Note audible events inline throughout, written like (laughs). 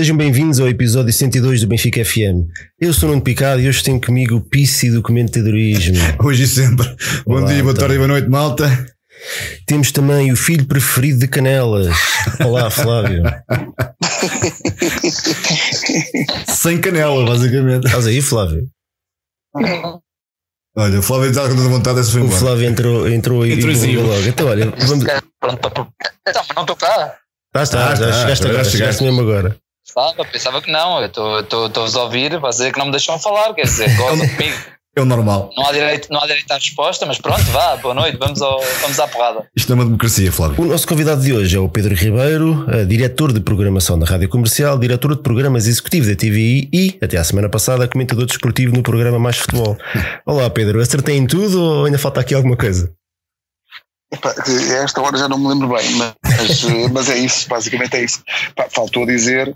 Sejam bem-vindos ao episódio 102 do Benfica FM. Eu sou o Nuno Picado e hoje tenho comigo o Pissi do comentadorismo. (laughs) Hoje e sempre. Bom Olá, dia, boa então. tarde e boa noite, malta. Temos também o filho preferido de Canelas. Olá, (laughs) Flávio. Sem canela, basicamente. Estás aí, Flávio? Olha, o Flávio estava com toda vontade, essa foi O embora. Flávio entrou, entrou e Intrusivo. logo. Então, olha, vamos. Pronto, para- para- Então, mas não estou cá. Ah, está, Ah, já está, chegaste já agora, chegaste. chegaste mesmo agora. Estava, pensava que não. Eu estou-vos a ouvir, vai dizer que não me deixam falar, quer dizer, (laughs) gozam comigo. É o normal. Não há, direito, não há direito à resposta, mas pronto, vá, boa noite, vamos, ao, vamos à porrada. Isto é uma democracia, Flávio. O nosso convidado de hoje é o Pedro Ribeiro, eh, diretor de programação da Rádio Comercial, diretor de programas executivos da TVI e, até à semana passada, comentador desportivo no programa Mais Futebol. Olá, Pedro, acertei em tudo ou ainda falta aqui alguma coisa? Epá, a esta hora já não me lembro bem, mas, (laughs) mas é isso, basicamente é isso. Pá, faltou dizer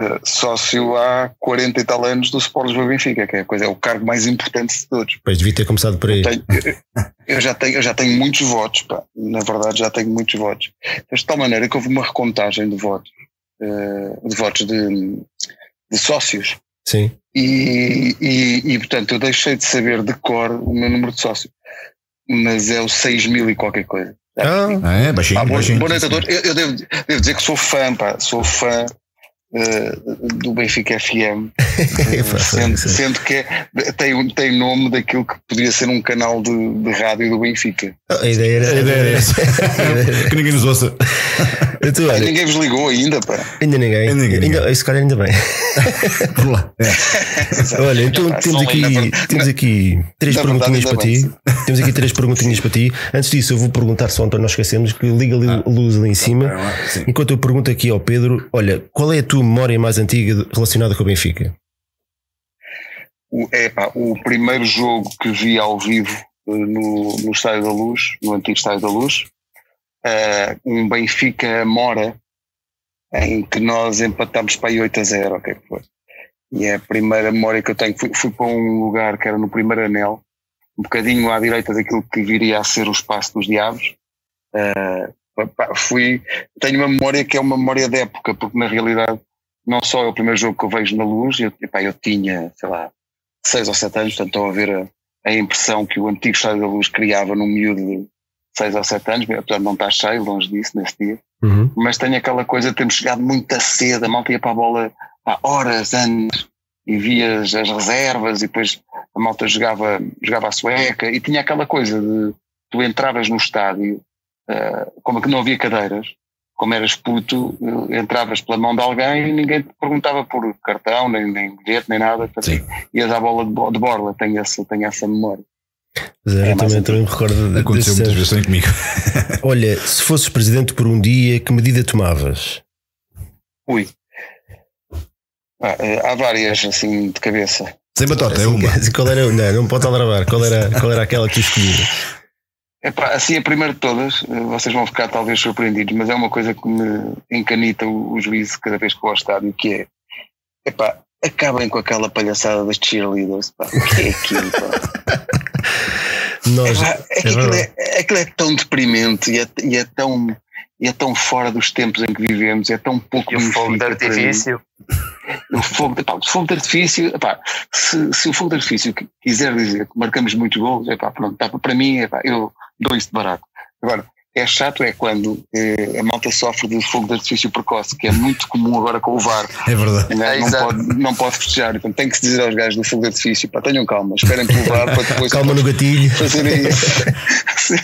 eh, sócio há 40 e tal anos do Sport Lisboa Benfica, que é, a coisa, é o cargo mais importante de todos. Pois devia ter começado por aí. Tenho- eu, já tenho, eu já tenho muitos votos, pá. na verdade já tenho muitos votos. Mas de tal maneira que houve uma recontagem de votos, eh, de votos de, de sócios. Sim. E, e, e, portanto eu deixei de saber de cor o meu número de sócios, mas é o 6 mil e qualquer coisa. Ah, Ah, é, baixinho, Ah, boa, baixinho. todos. Eu, eu devo, devo dizer que sou fã, pá, sou fã eh, do Benfica FM, (laughs) Pá, sendo, sendo que é- tem, um- tem nome daquilo que poderia ser um canal de, de rádio do Benfica. a ideia era. A ideia era essa. (laughs) que ninguém nos ouça. Então, olha, Ninguém vos ligou ainda, pá. ainda ninguém. Ainda ninguém. Ainda, esse cara ainda bem. Por lá. É. (laughs) Olha, então Pá, temos aqui, temos aqui três verdade, perguntinhas para ti. Temos aqui três perguntinhas para ti. Antes disso, eu vou perguntar só para nós esquecermos que liga ali a luz ali em cima. Sim. Enquanto eu pergunto aqui ao Pedro, olha, qual é a tua memória mais antiga relacionada com o Benfica? O, é, pá, o primeiro jogo que vi ao vivo eh, no, no Estádio da Luz, no antigo Estádio da Luz, eh, um Benfica Mora, em que nós empatámos para aí 8 a 0, o que é que foi? E é a primeira memória que eu tenho. Fui, fui para um lugar que era no primeiro anel, um bocadinho à direita daquilo que viria a ser o espaço dos diabos. Pá, fui, tenho uma memória que é uma memória de época, porque na realidade não só é o primeiro jogo que eu vejo na luz, eu, epá, eu tinha, sei lá, seis ou sete anos, portanto estou a ver a, a impressão que o antigo Estádio da Luz criava num miúdo seis ou sete anos, apesar de não estar cheio, longe disso, nesse dia, Uhum. mas tenho aquela coisa de termos chegado muito cedo, a malta ia para a bola há horas antes e via as, as reservas e depois a malta jogava, jogava a sueca e tinha aquela coisa de tu entravas no estádio, eh, como que não havia cadeiras, como eras puto, eh, entravas pela mão de alguém e ninguém te perguntava por cartão, nem, nem bilhete, nem nada. Sim. Ias à bola de, de borla, tenho essa, tenho essa memória. Zé, É eu também, também me recordo de- Aconteceu muitas vezes também comigo. (laughs) Olha, se fosses presidente por um dia, que medida tomavas? Ui. Ah, eh, há várias assim de cabeça. Sem batota, é Assim, uma. (laughs) Qual era? Não, não pode alarvar. Qual era, qual era aquela que tu escolhias? Epá, assim, a primeira de todas, eh, vocês vão ficar talvez surpreendidos, mas é uma coisa que me encanita o, o juízo cada vez que vou ao estádio, que é, epá, acabem com aquela palhaçada das cheerleaders, pá. O que é aquilo, pá? (laughs) Nós, Epá, é que é aquilo, é, aquilo é tão deprimente e é, e é tão e é tão fora dos tempos em que vivemos, é tão pouco E o fogo de artifício. o fogo, epá, o fogo de artifício, epá, se, se o fogo de artifício qui- quiser dizer que marcamos muitos gols, epá, pronto, tá, para mim, epá, eu dou isso de barato. Agora, é chato é quando eh, a malta sofre de fogo de artifício precoce, que é muito comum agora com o VAR. É verdade. Gajo É, não, pode, não pode festejar, então tem que se dizer aos gajos do fogo de artifício, pá, tenham calma, esperem pelo VAR para depois Calma no gatilho. (laughs) fazerem isso. (laughs) Sim,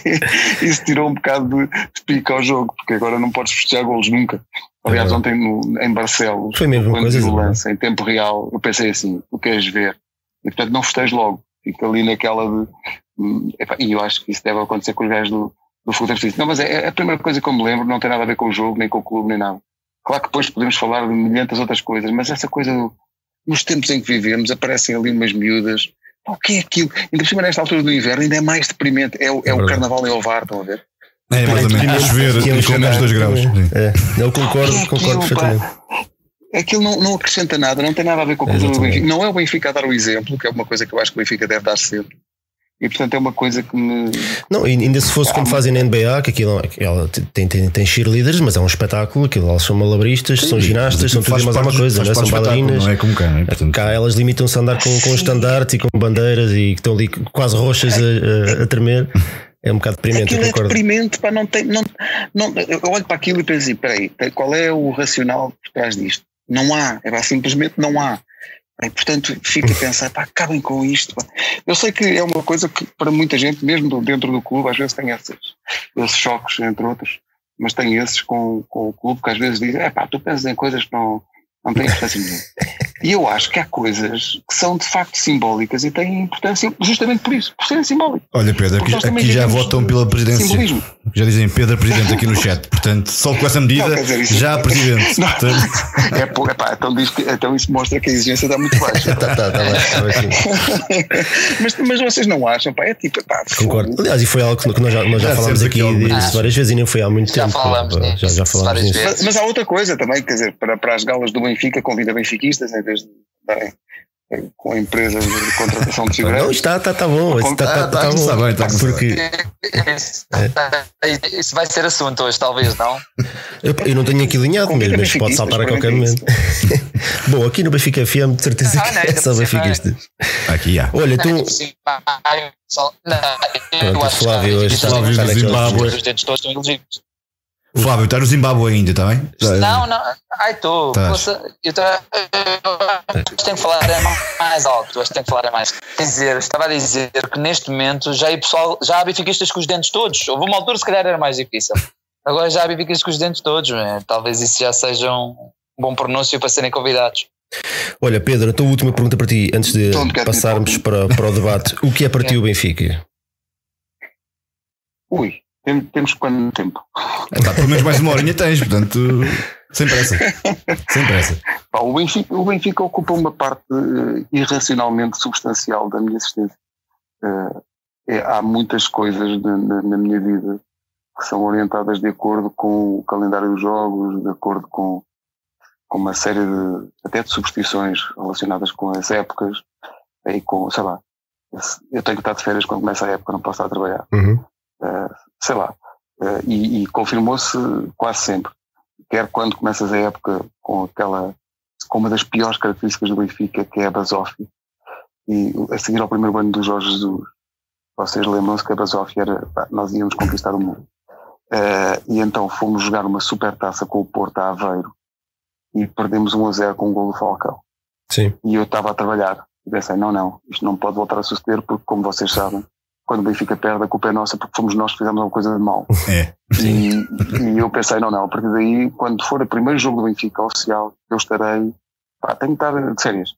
isso tirou um bocado de, de pica ao jogo, porque agora não podes festejar golos nunca. Aliás, É ontem no, em Barcelos, Foi mesmo quando coisa, o não lance em tempo real, eu pensei assim: tu queres ver? E portanto não festejo logo, fico ali naquela de. hum, epá, E eu acho que isso deve acontecer com os gajos do, de. Não, mas é, é a primeira coisa que eu me lembro, não tem nada a ver com o jogo, nem com o clube, nem nada. Claro que depois podemos falar de milhentas outras coisas, mas essa coisa do, nos tempos em que vivemos aparecem ali umas miúdas. O que é aquilo? Ainda por cima, nesta altura do inverno, ainda é mais deprimente. É, o- é o verdade. carnaval em Ovar, estão a ver? É, mais ou menos. A chover Que é e com menos 2 graus. É, eu concordo, é concordo aquilo, perfeitamente. Aquilo não, não acrescenta nada, não tem nada a ver com o É, cultura do. Benfica. Não é o Benfica a dar o exemplo, que é uma coisa que eu acho que o Benfica deve dar sempre. E portanto é uma coisa que me. Não, ainda se fosse como fazem na NBA, que aquilo ela tem, tem, tem cheerleaders, mas é um espetáculo, aquilo elas são malabristas, são ginastas, são tudo e mais alguma coisa, não é? são bailarinas. Não é como cá, não é? Portanto... Cá elas limitam-se a andar com, com estandartes e com bandeiras e que estão ali quase roxas a, a, a tremer. É um bocado deprimente. Aquilo é deprimente, pá, não tem. Não, não, eu olho para aquilo e penso assim: peraí, qual é o racional por trás disto? Não há, é pá, simplesmente não há. E, portanto, fico a pensar, pá, acabem com isto. Pá. Eu sei que é uma coisa que para muita gente, mesmo dentro do clube, às vezes tem esses, esses choques, entre outros, mas tem esses com, com o clube que às vezes dizem, é pá, tu pensas em coisas que não, não têm importância nenhuma. E eu acho que há coisas que são de facto simbólicas e têm importância justamente por isso, por serem simbólicas. Olha, Pedro, aqui, aqui já votam pela presidência. Simbolismo. Já dizem Pedro Presidente aqui no chat, portanto, só com essa medida, (laughs) não, dizer, já é, Presidente. Portanto... É, pô, epá, então, diz que, então isso mostra que a exigência está muito baixa. (laughs) tá, tá, tá, tá mas, mas vocês não acham, pá, é tipo, pá, Concordo. Aliás, e foi algo que nós já, nós já, já falámos aqui disso várias vezes e nem foi há muito já tempo. Falamos pá, já, já falámos nisso. Mas, mas, há outra coisa também, quer dizer, para, para as galas do Benfica, convida benfiquistas em vez de darem com a empresa de contratação de segurança. Não, está, está, está bom. Está, está, está, está, está bom. Está bem, porque... Isso vai ser assunto hoje, talvez, não? Eu, eu não tenho aqui linhado mesmo, mas pode saltar a qualquer momento. (laughs) bom, aqui no Benfica FM, de certeza ah, não, que é só benfiquistas. Aqui há. Olha, tu. Pronto, Flávio hoje está do Zimbábue. Os dentes todos estão elegíveis. Flávio, está no Zimbábue ainda, está bem? Não, não. Ai, estou. Eu tenho que falar mais alto. Acho que tenho que falar mais. Quer dizer, estava a dizer que neste momento já, pessoal, já há bifiquistas com os dentes todos. Houve uma altura, se calhar, era mais difícil. Agora já há bifiquistas com os dentes todos. Né? Talvez isso já seja um bom pronúncio para serem convidados. Olha, Pedro, então a última pergunta para ti, antes de passarmos para, para o debate. O que é para ti o Benfica? Ui, temos quanto tempo? É, tá, pelo menos mais uma horinha tens, portanto, sem pressa. Sem pressa. o, Benfica, o Benfica ocupa uma parte uh, irracionalmente substancial da minha existência. Uh, é, há muitas coisas na, na, na, minha vida que são orientadas de acordo com o calendário dos jogos, de acordo com, com uma série de, até de superstições relacionadas com as épocas e com, sei lá, eu tenho que estar de férias quando começa a época, não posso estar a trabalhar. Uhum. Uh, sei lá, uh, e, e confirmou-se quase sempre, quer quando começas a época com aquela, com uma das piores características do Benfica, que é a basófia, e a seguir ao primeiro ano do Jorge Jesus, vocês lembram-se que a basófia era, nós íamos conquistar o mundo. Uh, e então fomos jogar uma super taça com o Porto a Aveiro e perdemos 1 a 0 com o um gol do Falcão. Sim. E eu estava a trabalhar e pensei, não, não, isto não pode voltar a suceder porque, como vocês sabem, quando o Benfica perde, a culpa é nossa porque fomos nós que fizemos alguma coisa de mal. (laughs) É. E, e, eu pensei, não, não, a partir daí, quando for o primeiro jogo do Benfica oficial, eu estarei, pá, tenho que estar de férias.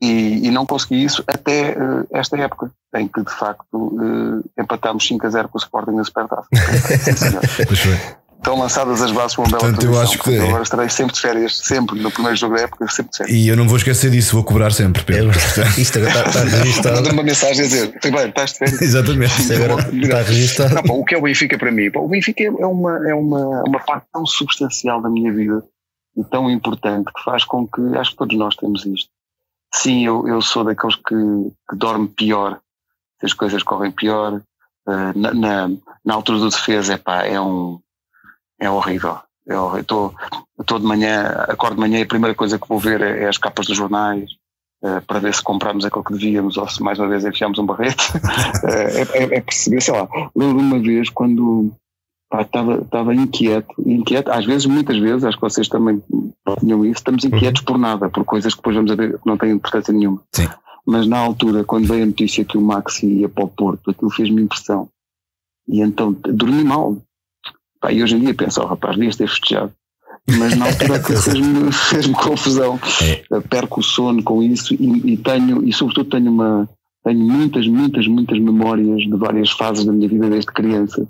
E, e não consegui isso até uh, esta época, em que de facto uh, empatámos 5 a 0 com o Sporting na Supertaça. (laughs) estão lançadas as bases para uma bela Portanto, eu acho que agora estarei sempre de férias, sempre, no primeiro jogo da época, sempre de férias. E eu não vou esquecer disso, vou cobrar sempre, Pedro. É, (laughs) isto agora está, está registado. uma mensagem a dizer, bem, estás de férias. Exatamente. Isto agora está registado. Não, pá, o que é o Benfica para mim? Pá, o Benfica é uma, é uma, uma parte tão substancial da minha vida e tão importante que faz com que, acho que todos nós temos isto. Sim, eu, eu sou daqueles que, que dorme pior, se as coisas correm pior. Uh, na, na, na altura do defesa, epá, é um, é horrível. Eu estou, de manhã, acordo de manhã e a primeira coisa que vou ver é, é as capas dos jornais uh, para ver se compramos aquilo que devíamos ou se mais uma vez enfiamos um barrete. (laughs) Eh, é, é, é, perceber, sei lá. Lembro uma vez quando estava inquieto, inquieto, às vezes, muitas vezes, acho que vocês também tinham isso, estamos uhum. inquietos uhum. por nada, por coisas que depois vamos a ver que não têm importância nenhuma. Sim. Mas na altura, quando veio a notícia que o Maxi ia para o Porto, aquilo fez-me impressão. E então dormi mal, Pá, e hoje em dia penso, oh, rapaz, devias ter festejado. Mas na (laughs) altura fez-me (laughs) fez confusão. É. Perco o sono com isso e, e, tenho, e sobretudo tenho uma, tenho muitas, muitas, muitas memórias de várias fases da minha vida desde criança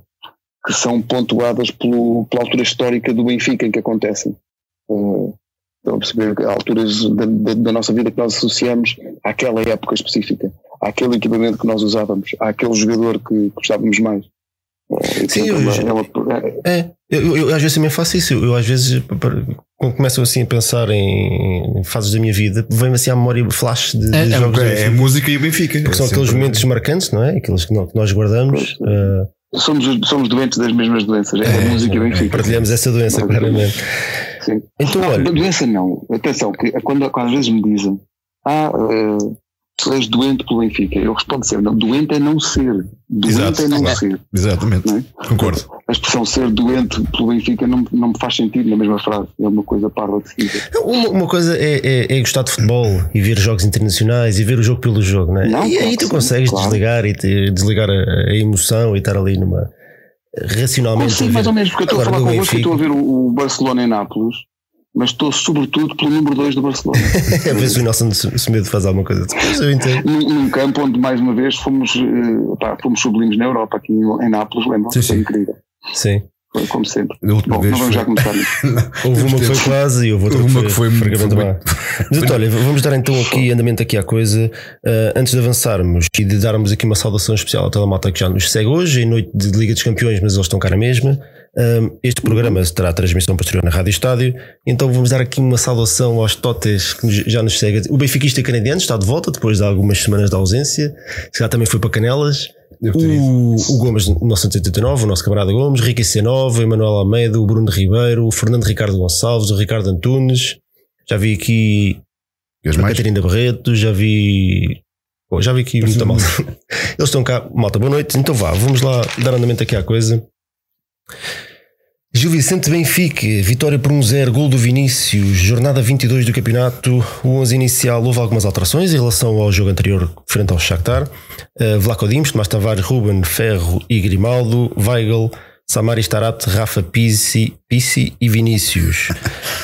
que são pontuadas pelo, pela altura histórica do Benfica em que acontecem. Uh, estão a perceber alturas da, da, da, nossa vida que nós associamos àquela época específica, àquele equipamento que nós usávamos, àquele jogador que gostávamos mais. Sim, eu, é, é, eu, eu, às vezes também faço isso. Eu, às vezes, quando começo assim a pensar em, fases da minha vida, vem-me assim à memória flash de, é, de é, jogos. É, é, música e o Benfica. Porque são aqueles momentos marcantes, não é? Aqueles que, nós guardamos. Uh, somos, somos doentes das mesmas doenças, é, a é, música e o Benfica. Partilhamos essa doença, claramente. Sim. Então, olha. Doença não, atenção, que quando, quando às vezes me dizem, ah, uh, tu és doente pelo Benfica. Eu respondo sempre, não, doente é não ser. Doente Exato, é não ser. Exatamente. É? Concordo. A expressão ser doente pelo Benfica não, não me faz sentido na mesma frase. É uma coisa parva de seguida. Uma, uma coisa é, é, é, gostar de futebol e ver jogos internacionais e ver o jogo pelo jogo, não é? Não, e aí tu sim, consegues claro. desligar e te, desligar a, a, emoção e estar ali numa. racionalmente. Sim, mais ou menos, porque eu estou a falar convosco e estou a ver o, o Barcelona em Nápoles mas estou sobretudo pelo número 2 do Barcelona. a ver se o Nelson Semedo faz alguma coisa depois, eu entendo. Num, num, campo onde, mais uma vez, fomos, uh, pá, fomos sublimes na Europa, aqui em Nápoles, lembra? Sim, sim. incrível. Sim. Foi como sempre. Bom, (laughs) não vamos foi... já começar houve uma que foi quase e houve outra uma que foi, foi muito má. Mas (laughs) olha, vamos dar então aqui andamento aqui à coisa. Uh, antes de avançarmos e de darmos aqui uma saudação especial ao Telemata que já nos segue hoje, em noite de Liga dos Campeões, mas eles estão cá na mesma. Este programa terá transmissão posterior na Rádio Estádio, então vamos dar aqui uma saudação aos Totes que já nos seguem. O benfiquista canadiano está de volta depois de algumas semanas de ausência, já também foi para Canelas. O, o, Gomes 1989, o nosso camarada Gomes, Ricky C9, Emanuel Almeida, o Bruno Ribeiro, o Fernando Ricardo Gonçalves, o Ricardo Antunes. Já vi aqui a Catarina Barreto, já vi. Já vi aqui muita malta. (laughs) Eles estão cá, malta, boa noite. Então vá, vamos lá dar andamento aqui à coisa. Gil Vicente Benfica, vitória por 1-0, gol do Vinícius, jornada 22 do campeonato. O 11 inicial houve algumas alterações em relação ao jogo anterior frente ao Shakhtar. Uh, Vlaco Dimos, Tomás Tavares, Ruben, Ferro e Grimaldo, Weigl, Samaris Tarat, Rafa Pisi, Pisi e Vinícius.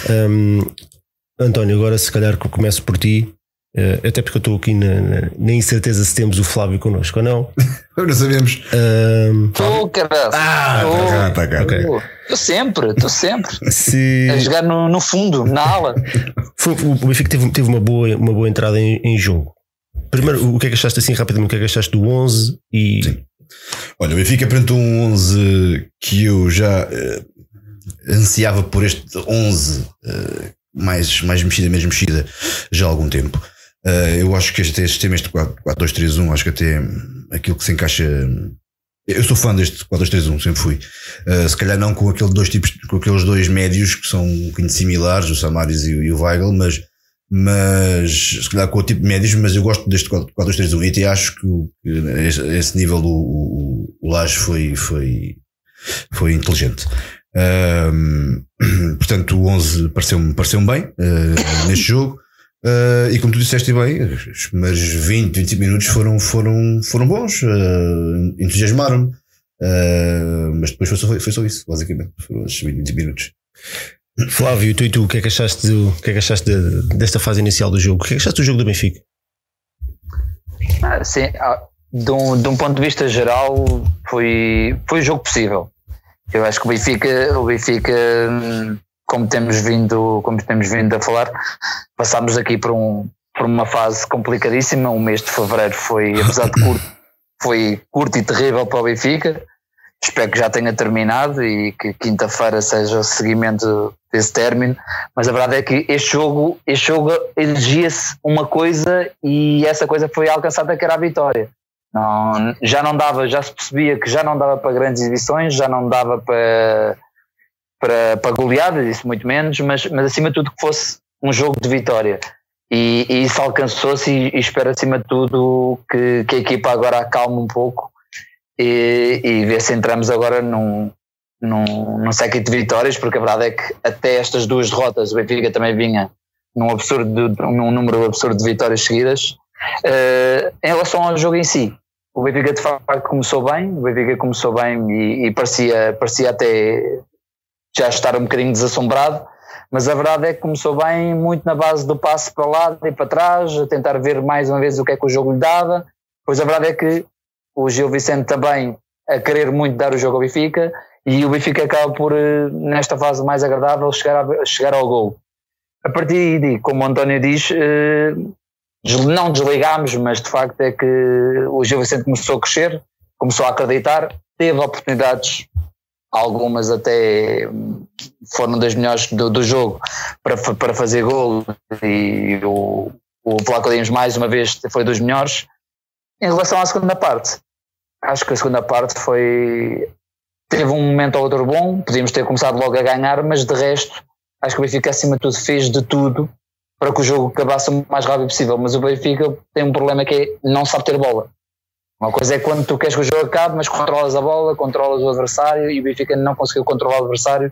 Um, (laughs) António, agora se calhar começo por ti. Uh, até porque eu estou aqui na, na, na, incerteza se temos o Flávio connosco ou não. (laughs) não sabemos. Estou, um, caralho. Ah, estou cá, tá cá. Estou okay. sempre, estou sempre. (laughs) Se... A jogar no, no fundo, na ala. Foi, o Benfica teve, teve uma, boa, uma boa entrada em, em, jogo. Primeiro, o que é que achaste assim rapidamente? O que é que achaste do 11 e. Sim. Olha, o Benfica apresentou um 11 que eu já uh, ansiava por este 11 uh, mais, mais mexida, menos mexida já há algum tempo. Uh, eu acho que este, sistema, este 4-2-3-1, acho que até aquilo que se encaixa. Eu sou fã deste 4-2-3-1, sempre fui. Uh, se calhar não com, aquele dois tipos, com aqueles dois médios que são um bocadinho similares, o Samaris e, e, o Weigl, mas, mas se calhar com o tipo de médios, mas eu gosto deste 4-2-3-1 e até acho que, que esse, nível do o, o Laje foi, foi, foi inteligente. Uh, (clears throat) portanto, o 11 pareceu-me pareceu bem uh, neste jogo. Uh, e como tu disseste bem, os primeiros 20, 25 minutos foram, foram, foram bons, uh, entusiasmaram-me. Uh, mas depois foi só, foi só isso, basicamente. Foram os 20, 25 minutos. Flávio, tu e tu, o que é que achaste, do, o que é que achaste de, desta fase inicial do jogo? O que é que achaste do jogo do Benfica? Ah, sim, ah, de um, de um ponto de vista geral, foi, foi o jogo possível. Eu acho que o Benfica, o Benfica hum, como temos vindo, como temos vindo a falar, passámos aqui por, um, por uma fase complicadíssima. O mês de fevereiro foi, apesar de curto, (coughs) foi curto e terrível para o Benfica. Espero que já tenha terminado e que quinta-feira seja o seguimento desse término. Mas a verdade é que este jogo, este jogo exigia-se uma coisa e essa coisa foi alcançada que era a vitória. Não, já não dava, já se percebia que já não dava para grandes exibições, já não dava para para, para goleadas, isso muito menos, mas, mas acima de tudo que fosse um jogo de vitória. E, e isso alcançou-se e, e, espero acima de tudo que, que a equipa agora acalme um pouco e, e ver se entramos agora num, num, num séquito de vitórias, porque a verdade é que até estas duas derrotas o Benfica também vinha num, absurdo, num número absurdo de vitórias seguidas. Uh, em relação ao jogo em si, o Benfica de facto começou bem, o Benfica começou bem e, e parecia, parecia até já estar um bocadinho desassombrado, mas a verdade é que começou bem muito na base do passe para lá e para trás, a tentar ver mais uma vez o que é que o jogo lhe dava. Pois a verdade é que o Gil Vicente também a querer muito dar o jogo ao Benfica e o Benfica acaba por, eh, nesta fase mais agradável, chegar, a, chegar ao gol. A partir de, como o António diz, eh, não desligámos, mas de facto é que o Gil Vicente começou a crescer, começou a acreditar, teve oportunidades algumas até foram das melhores do, do jogo para, para fazer gol e o, o Flaco mais uma vez foi dos melhores. Em relação à segunda parte, acho que a segunda parte foi teve um momento ou outro bom, podíamos ter começado logo a ganhar, mas de resto acho que o Benfica acima de tudo fez de tudo para que o jogo acabasse o mais rápido possível, mas o Benfica tem um problema que é não sabe ter bola. Uma coisa é quando tu queres que o jogo acabe, mas controlas a bola, controlas o adversário e o Benfica não conseguiu controlar o adversário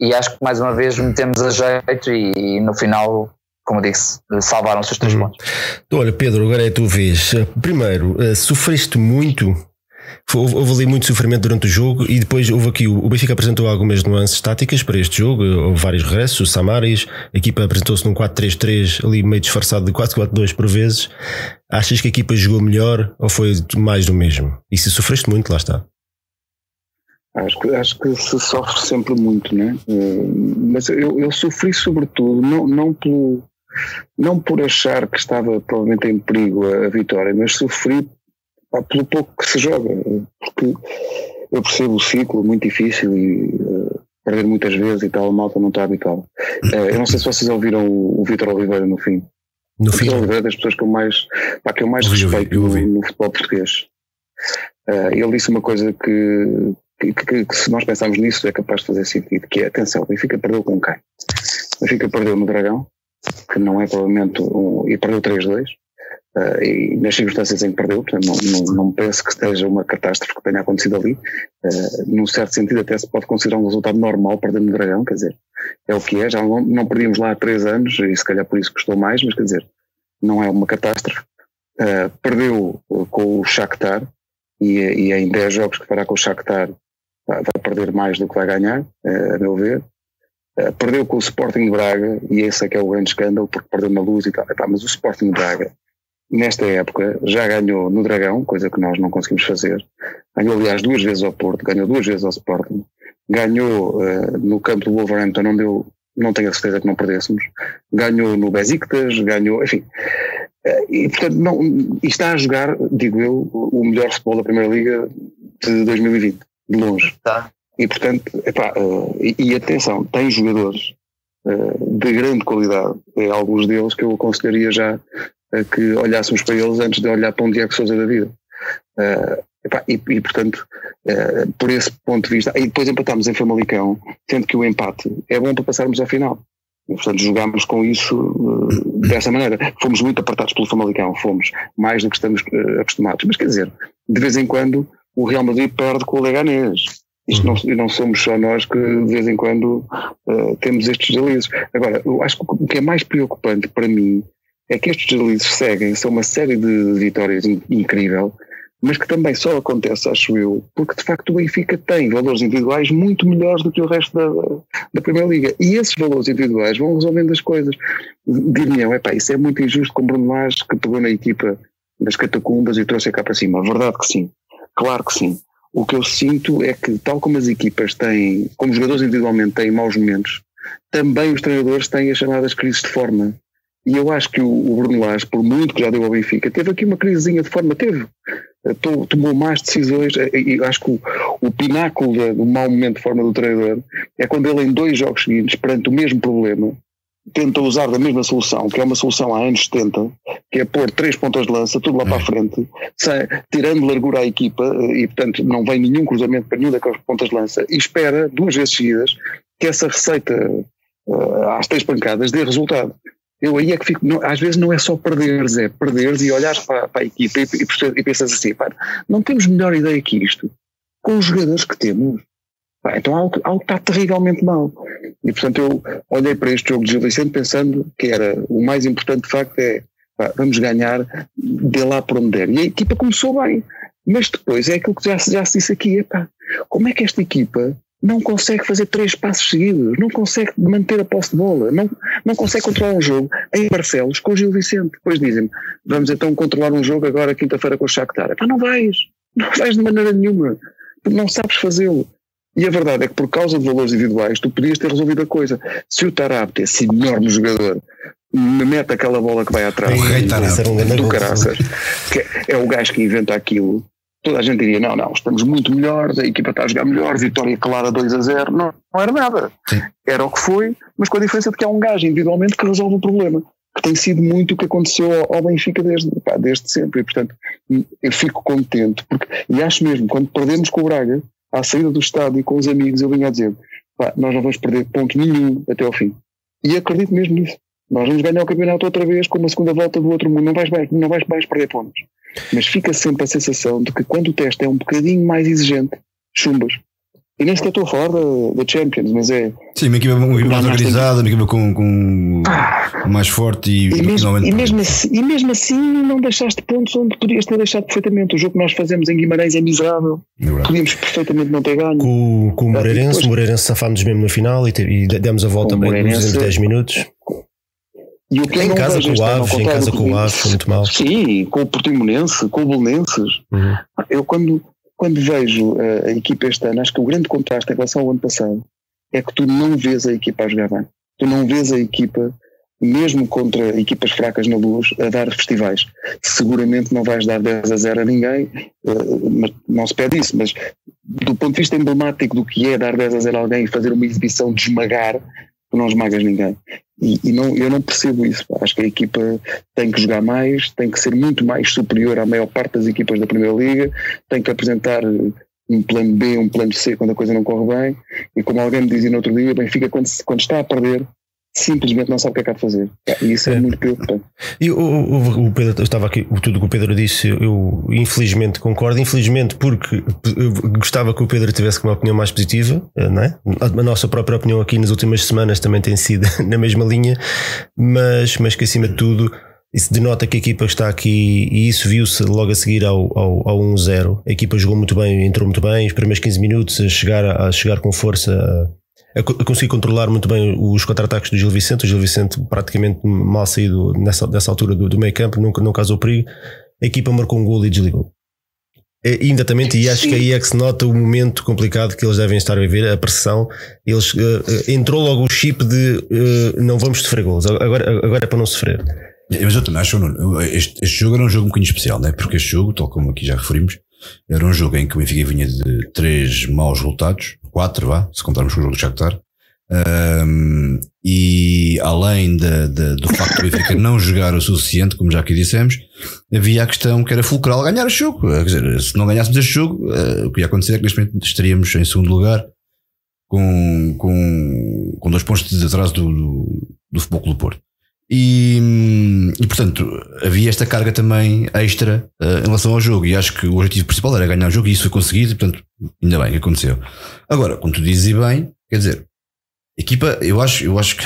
e acho que mais uma vez metemos a jeito e, e no final, como disse, salvaram-se os três uhum. pontos. Olha, Pedro, agora é a tua vez. Primeiro, uh, sofreste muito Houve, ali muito sofrimento durante o jogo e depois houve aqui. O Benfica apresentou algumas nuances táticas para este jogo. Houve vários regressos, o Samaris. A equipa apresentou-se num 4-3-3, ali meio disfarçado de 4-4-2 por vezes. Achas que a equipa jogou melhor ou foi mais do mesmo? E se sofreste muito, lá está. Acho que, acho que se sofre sempre muito, né? Mas eu, eu sofri sobretudo, não, não, pelo, não por achar que estava provavelmente em perigo a, a vitória, mas sofri pelo pouco que se joga, porque eu percebo o ciclo muito difícil e uh, perder muitas vezes e tal, a malta não está habituada. Uh, eu não sei se vocês ouviram o, o Vitor Oliveira no fim. No o fim. Vitor Oliveira é das pessoas que eu mais, pá, que eu mais respeito eu vi. No, no, futebol português. Uh, ele disse uma coisa que, que, que, que, se nós pensarmos nisso é capaz de fazer sentido, que é, atenção, o Benfica perdeu com quem? O Benfica perdeu no Dragão, que não é provavelmente um, e perdeu 3-2, Uh, e nas circunstâncias em que perdeu, portanto, não, não, não penso que esteja uma catástrofe que tenha acontecido ali. Uh, num certo sentido, até se pode considerar um resultado normal perder no Dragão, quer dizer, é o que é. Já não, não perdíamos lá há três anos e se calhar por isso custou mais, mas quer dizer, não é uma catástrofe. Uh, perdeu com o Shakhtar e, e em 10 jogos que fará com o Shakhtar vai perder mais do que vai ganhar, a meu ver. perdeu com o Sporting de Braga e esse é que é o grande escândalo porque perdeu na luz e tal. Mas o Sporting de Braga nesta época já ganhou no Dragão, coisa que nós não conseguimos fazer. Ganhou, aliás, duas vezes ao Porto, ganhou duas vezes ao Sporting, ganhou uh, no campo do Wolverhampton, onde eu não tenho a certeza que não perdêssemos, ganhou no Besiktas, ganhou, enfim. Uh, e, portanto, não, e está a jogar, digo eu, o melhor futebol da Primeira Liga de 2020, de longe. Tá. E, portanto, epá, uh, e, e, atenção, tem jogadores de grande qualidade, é alguns deles que eu aconselharia já que olhássemos para eles antes de olhar para um Diego Souza da vida. Uh, e, e, portanto, uh, por esse ponto de vista, e depois empatámos em Famalicão, sendo que o empate é bom para passarmos ao final. E, portanto, jogámos com isso uh, dessa maneira. Fomos muito apertados pelo Famalicão, fomos mais do que estamos acostumados. Mas quer dizer, de vez em quando o Real Madrid perde com o Leganés. Isto não, não somos só nós que de vez em quando temos estes deslizes. Agora, eu acho que o que é mais preocupante para mim é que estes deslizes seguem, são uma série de vitórias in, incrível, mas que também só acontece, acho eu, porque de facto o Benfica tem valores individuais muito melhores do que o resto da, da Primeira Liga. E esses valores individuais vão resolvendo as coisas. Diriam, epá, isso é muito injusto com Bruno Lage que pegou na equipa das catacumbas e trouxe cá para cima. Verdade que sim. Claro que sim. O que eu sinto é que, tal como as equipas têm, como os jogadores individualmente têm maus momentos, também os treinadores têm as chamadas crises de forma. E eu acho que o, o Bruno Lage, por muito que já deu ao Benfica, teve aqui uma crisezinha de forma, teve. Eh, tomou más decisões eh, e acho que o, o pináculo do mau momento de forma do treinador é quando ele em dois jogos seguintes, perante o mesmo problema, tenta usar da mesma solução, que é uma solução há anos 70, que é pôr três pontas de lança, tudo lá para a frente, sem, tirando largura à equipa, eh, e portanto não vem nenhum cruzamento para nenhum daquelas pontas de lança, e espera duas vezes seguidas que essa receita uh, às três pancadas dê resultado. Eu aí é que fico, não, às vezes não é só perderes, é perderes e olhares para, para a equipa e, e, e pensas assim, pá, não temos melhor ideia que isto com os jogadores que temos. Pá, então algo, algo está terrivelmente mal. E portanto eu olhei para este jogo de Gil Vicente pensando que era o mais importante de facto é pá, vamos ganhar de lá por onde der. E a equipa começou bem. Mas depois é aquilo que já, já se disse aqui, é pá, como é que esta equipa não consegue fazer três passos seguidos, não consegue manter a posse de bola, não, não consegue controlar um jogo em Barcelos com o Gil Vicente. Depois dizem-me, vamos então controlar um jogo agora quinta-feira com o Shakhtar. Epá, não vais, não vais de maneira nenhuma, porque não sabes fazê-lo. E a verdade é que por causa de valores individuais tu podias ter resolvido a coisa. Se o Tarab, esse enorme jogador, me mete aquela bola que vai atrás do, do caraças, que é o gajo que inventa aquilo, toda a gente diria: não, não, estamos muito melhores, a equipa está a jogar melhor, vitória clara 2 a 0. Não, não era nada. Sim. Era o que foi, mas com a diferença de que há um gajo individualmente que resolve o problema. Que tem sido muito o que aconteceu ao Benfica desde, pá, desde sempre. E, portanto, eu fico contente, porque, e acho mesmo, quando perdemos com o Braga, à saída do estádio e com os amigos, eu vinha a dizer: pá, nós não vamos perder ponto nenhum até ao fim. E acredito mesmo nisso. Nós vamos ganhar o campeonato outra vez com uma segunda volta do outro mundo. Não vais, não vais mais perder pontos. Mas fica sempre a sensação de que quando o teste é um bocadinho mais exigente, chumbas. E nem sequer estou a falar da, Champions, mas é. Sim, uma equipa, uma equipa mais organizada, uma equipa com, com ah, mais forte e, e, mesmo, e, mesmo assim, e mesmo assim não deixaste pontos onde podias ter deixado perfeitamente. O jogo que nós fazemos em Guimarães é miserável. É Podíamos perfeitamente não ter ganho. Com, com o Moreirense, depois, o Moreirense safámos mesmo na final e, e demos a volta nos 10 minutos. E o que em casa com o Aves, em casa com o Aves, muito mal. Sim, com o Portimonense, com o Belenenses. Uhum. Eu quando, quando vejo a, eh, a, equipa este ano, acho que o grande contraste em relação ao ano passado é que tu não vês a equipa a jogar bem. Tu não vês a equipa, mesmo contra equipas fracas na luz, a dar festivais. Seguramente não vais dar 10 a 0 a ninguém, uh, mas não se pede isso, mas do ponto de vista emblemático do que é dar 10 a 0 a alguém e fazer uma exibição de esmagar, tu não esmagas ninguém. E, e, não, eu não percebo isso. Acho que a equipa tem que jogar mais, tem que ser muito mais superior à maior parte das equipas da Primeira Liga, tem que apresentar um plano B, um plano C quando a coisa não corre bem. E como alguém me dizia no outro dia, Benfica, quando, quando está a perder, simplesmente não sabe o que é que há de fazer. E isso é, é muito preocupante. E o, o, o Pedro, eu estava aqui, tudo que o Pedro disse, eu infelizmente concordo. Infelizmente, porque gostava que o Pedro tivesse uma opinião mais positiva, eh, não é? A nossa própria opinião aqui nas últimas semanas também tem sido (laughs) na mesma linha, mas, mas que acima de tudo. Isso denota que a equipa está aqui, e isso viu-se logo a seguir ao, ao, ao 1-0. A equipa jogou muito bem, entrou muito bem, os primeiros 15 minutos a chegar, a chegar com força a conseguir controlar muito bem os contra-ataques do Gil Vicente. O Gil Vicente praticamente mal saído nessa, nessa altura do, do meio campo, nunca, não causou perigo. A equipa marcou um gol e desligou. É, imediatamente, e acho que aí é que se nota o momento complicado que eles devem estar a viver, a pressão. Eles uh, entrou logo o chip de uh, não vamos sofrer gols, agora, agora é para não sofrer. Mas eu também acho, este, este jogo era um jogo um bocadinho especial, né? porque este jogo, tal como aqui já referimos, era um jogo em que o Benfica vinha de três maus resultados, quatro, vá, se contarmos com o jogo do Shakhtar. Um, e além de, de, do facto do Benfica não jogar o suficiente, como já aqui dissemos, havia a questão que era fulcral ganhar o jogo. Quer dizer, se não ganhássemos este jogo, uh, o que ia acontecer é que neste momento estaríamos em segundo lugar com, com, com dois pontos de atraso do, do, do Futebol Clube Porto. E, e, portanto, havia esta carga também extra uh, em relação ao jogo. E acho que o objetivo principal era ganhar o jogo e isso foi conseguido. E, portanto, ainda bem que aconteceu. Agora, como tu dizes e bem, quer dizer, equipa, eu acho, eu acho que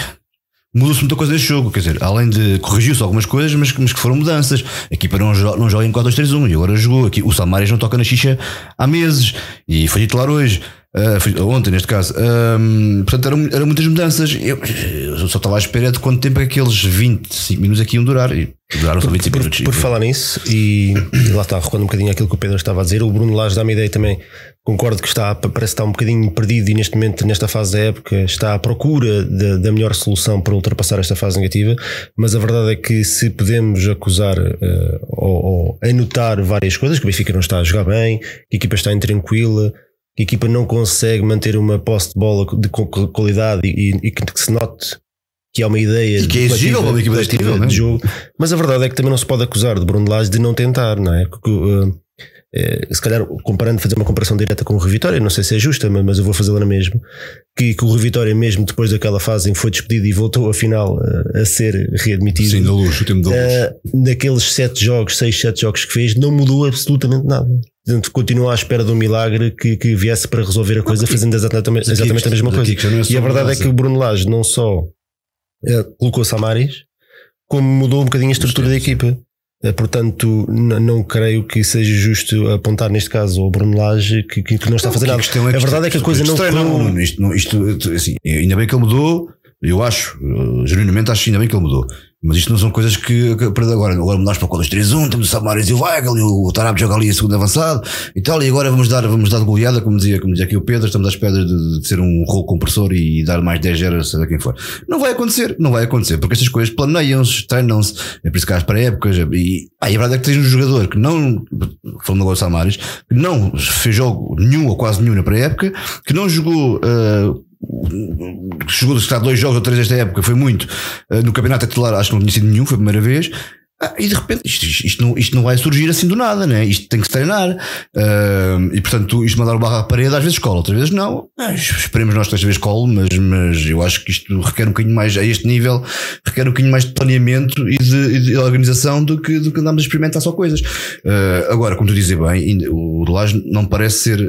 mudou-se muita coisa neste jogo. Quer dizer, além de corrigiu-se algumas coisas, mas, mas, que foram mudanças. A equipa não, não joga em 4-2-3-1 e agora jogou. Aqui, o Samaris não toca na xixa há meses e foi titular hoje. Uh, ontem, neste caso. Um, portanto, eram, eram muitas mudanças. Eu, eu, só estava à espera de quanto tempo é que aqueles 25 minutos aqui iam durar. E duraram só 25 por, minutos. Por, falar nisso, e, e (coughs) lá está, recuando um bocadinho aquilo que o Pedro estava a dizer, o Bruno Lage dá-me ideia também. Concordo que está, parece estar um bocadinho perdido e neste momento, nesta fase da época, está à procura de, da melhor solução para ultrapassar esta fase negativa. Mas a verdade é que se podemos acusar uh, ou, ou anotar várias coisas, que o Benfica não está a jogar bem, que a equipa está intranquila que a equipa não consegue manter uma posse de bola de qualidade e, e, que se note que há uma ideia e que é exigível uma equipa deste nível de jogo. Mas a verdade é que também não se pode acusar de Bruno Lage de não tentar, não é? Porque, uh, é, se calhar comparando, fazer uma comparação direta com o Rio Vitória, não sei se é justa, mas eu vou fazê-la na mesma. Que, que, o Rio Vitória, mesmo depois daquela fase em que foi despedido e voltou afinal a, a ser readmitido, Sim, da luz, o tempo da luz. Naqueles sete jogos, seis, sete jogos que fez, não mudou absolutamente nada. Portanto, continua à espera de um milagre que, que viesse para resolver a coisa, fazendo exatamente, exatamente a mesma coisa. É e a verdade é que o Bruno Lage não só colocou Samaris, como mudou um bocadinho a estrutura da equipa. Eh, portanto, não creio que seja justo apontar neste caso ao Bruno Lage que, que, não está a fazer nada. A, a verdade é que a coisa não foi. Isto, isto, assim, ainda bem que ele mudou, eu acho, genuinamente acho ainda bem que ele mudou. Mas isto não são coisas que, que agora, agora nós para o 2-3-1, temos o Samaris e o Weigl e o Tarab joga ali a segundo avançado e tal, e agora vamos dar, vamos dar goleada, como dizia, como dizia aqui o Pedro, estamos à espera de, de ser um rolo compressor e dar mais 10 zeros, seja quem for. Não vai acontecer, não vai acontecer, porque estas coisas planeiam-se, treinam-se, é por isso que há para épocas, e, ah, e a verdade é que tens um jogador que não, falando agora do Samaris, que não fez jogo nenhum ou quase nenhum na pré-época, que não jogou uh, chegou a estar dois jogos ou três desta época, foi muito. Uh, no campeonato titular acho que não tinha sido nenhum, foi a primeira vez. Ah, e de repente isto, isto, não, isto não vai surgir assim do nada, né? isto tem que se treinar. Uh, e portanto, isto mandar o barro à parede, às vezes cola, outras vezes não. Ah, esperemos nós que desta vez colo, mas, mas eu acho que isto requer um bocadinho mais, a este nível, requer um bocadinho mais de planeamento e de, e de organização do que, do que andarmos a experimentar só coisas. Uh, agora, como tu dizes bem, o Delage não parece ser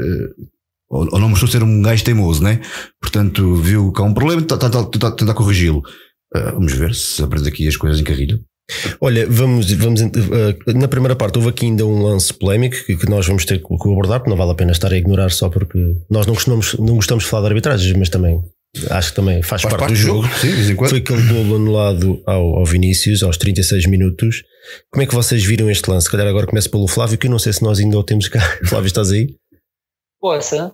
ou, ou não mostrou ser um gajo teimoso, né? Portanto, viu que há um problema e está tá, tá, tentar corrigi-lo. Uh, vamos ver se aprende aqui as coisas em carrilho. Olha, vamos, vamos uh, na primeira parte houve aqui ainda um lance polémico que, nós vamos ter que abordar, porque não vale a pena estar a ignorar só porque nós não gostamos, não gostamos de falar de arbitragens, mas também acho que também faz, faz parte, parte, do jogo. jogo. Sim, Foi aquele golo anulado ao, ao Vinícius aos 36 minutos. Como é que vocês viram este lance? Se calhar agora começa pelo Flávio, que eu não sei se nós ainda o temos cá. (laughs) Flávio, estás aí? Poxa,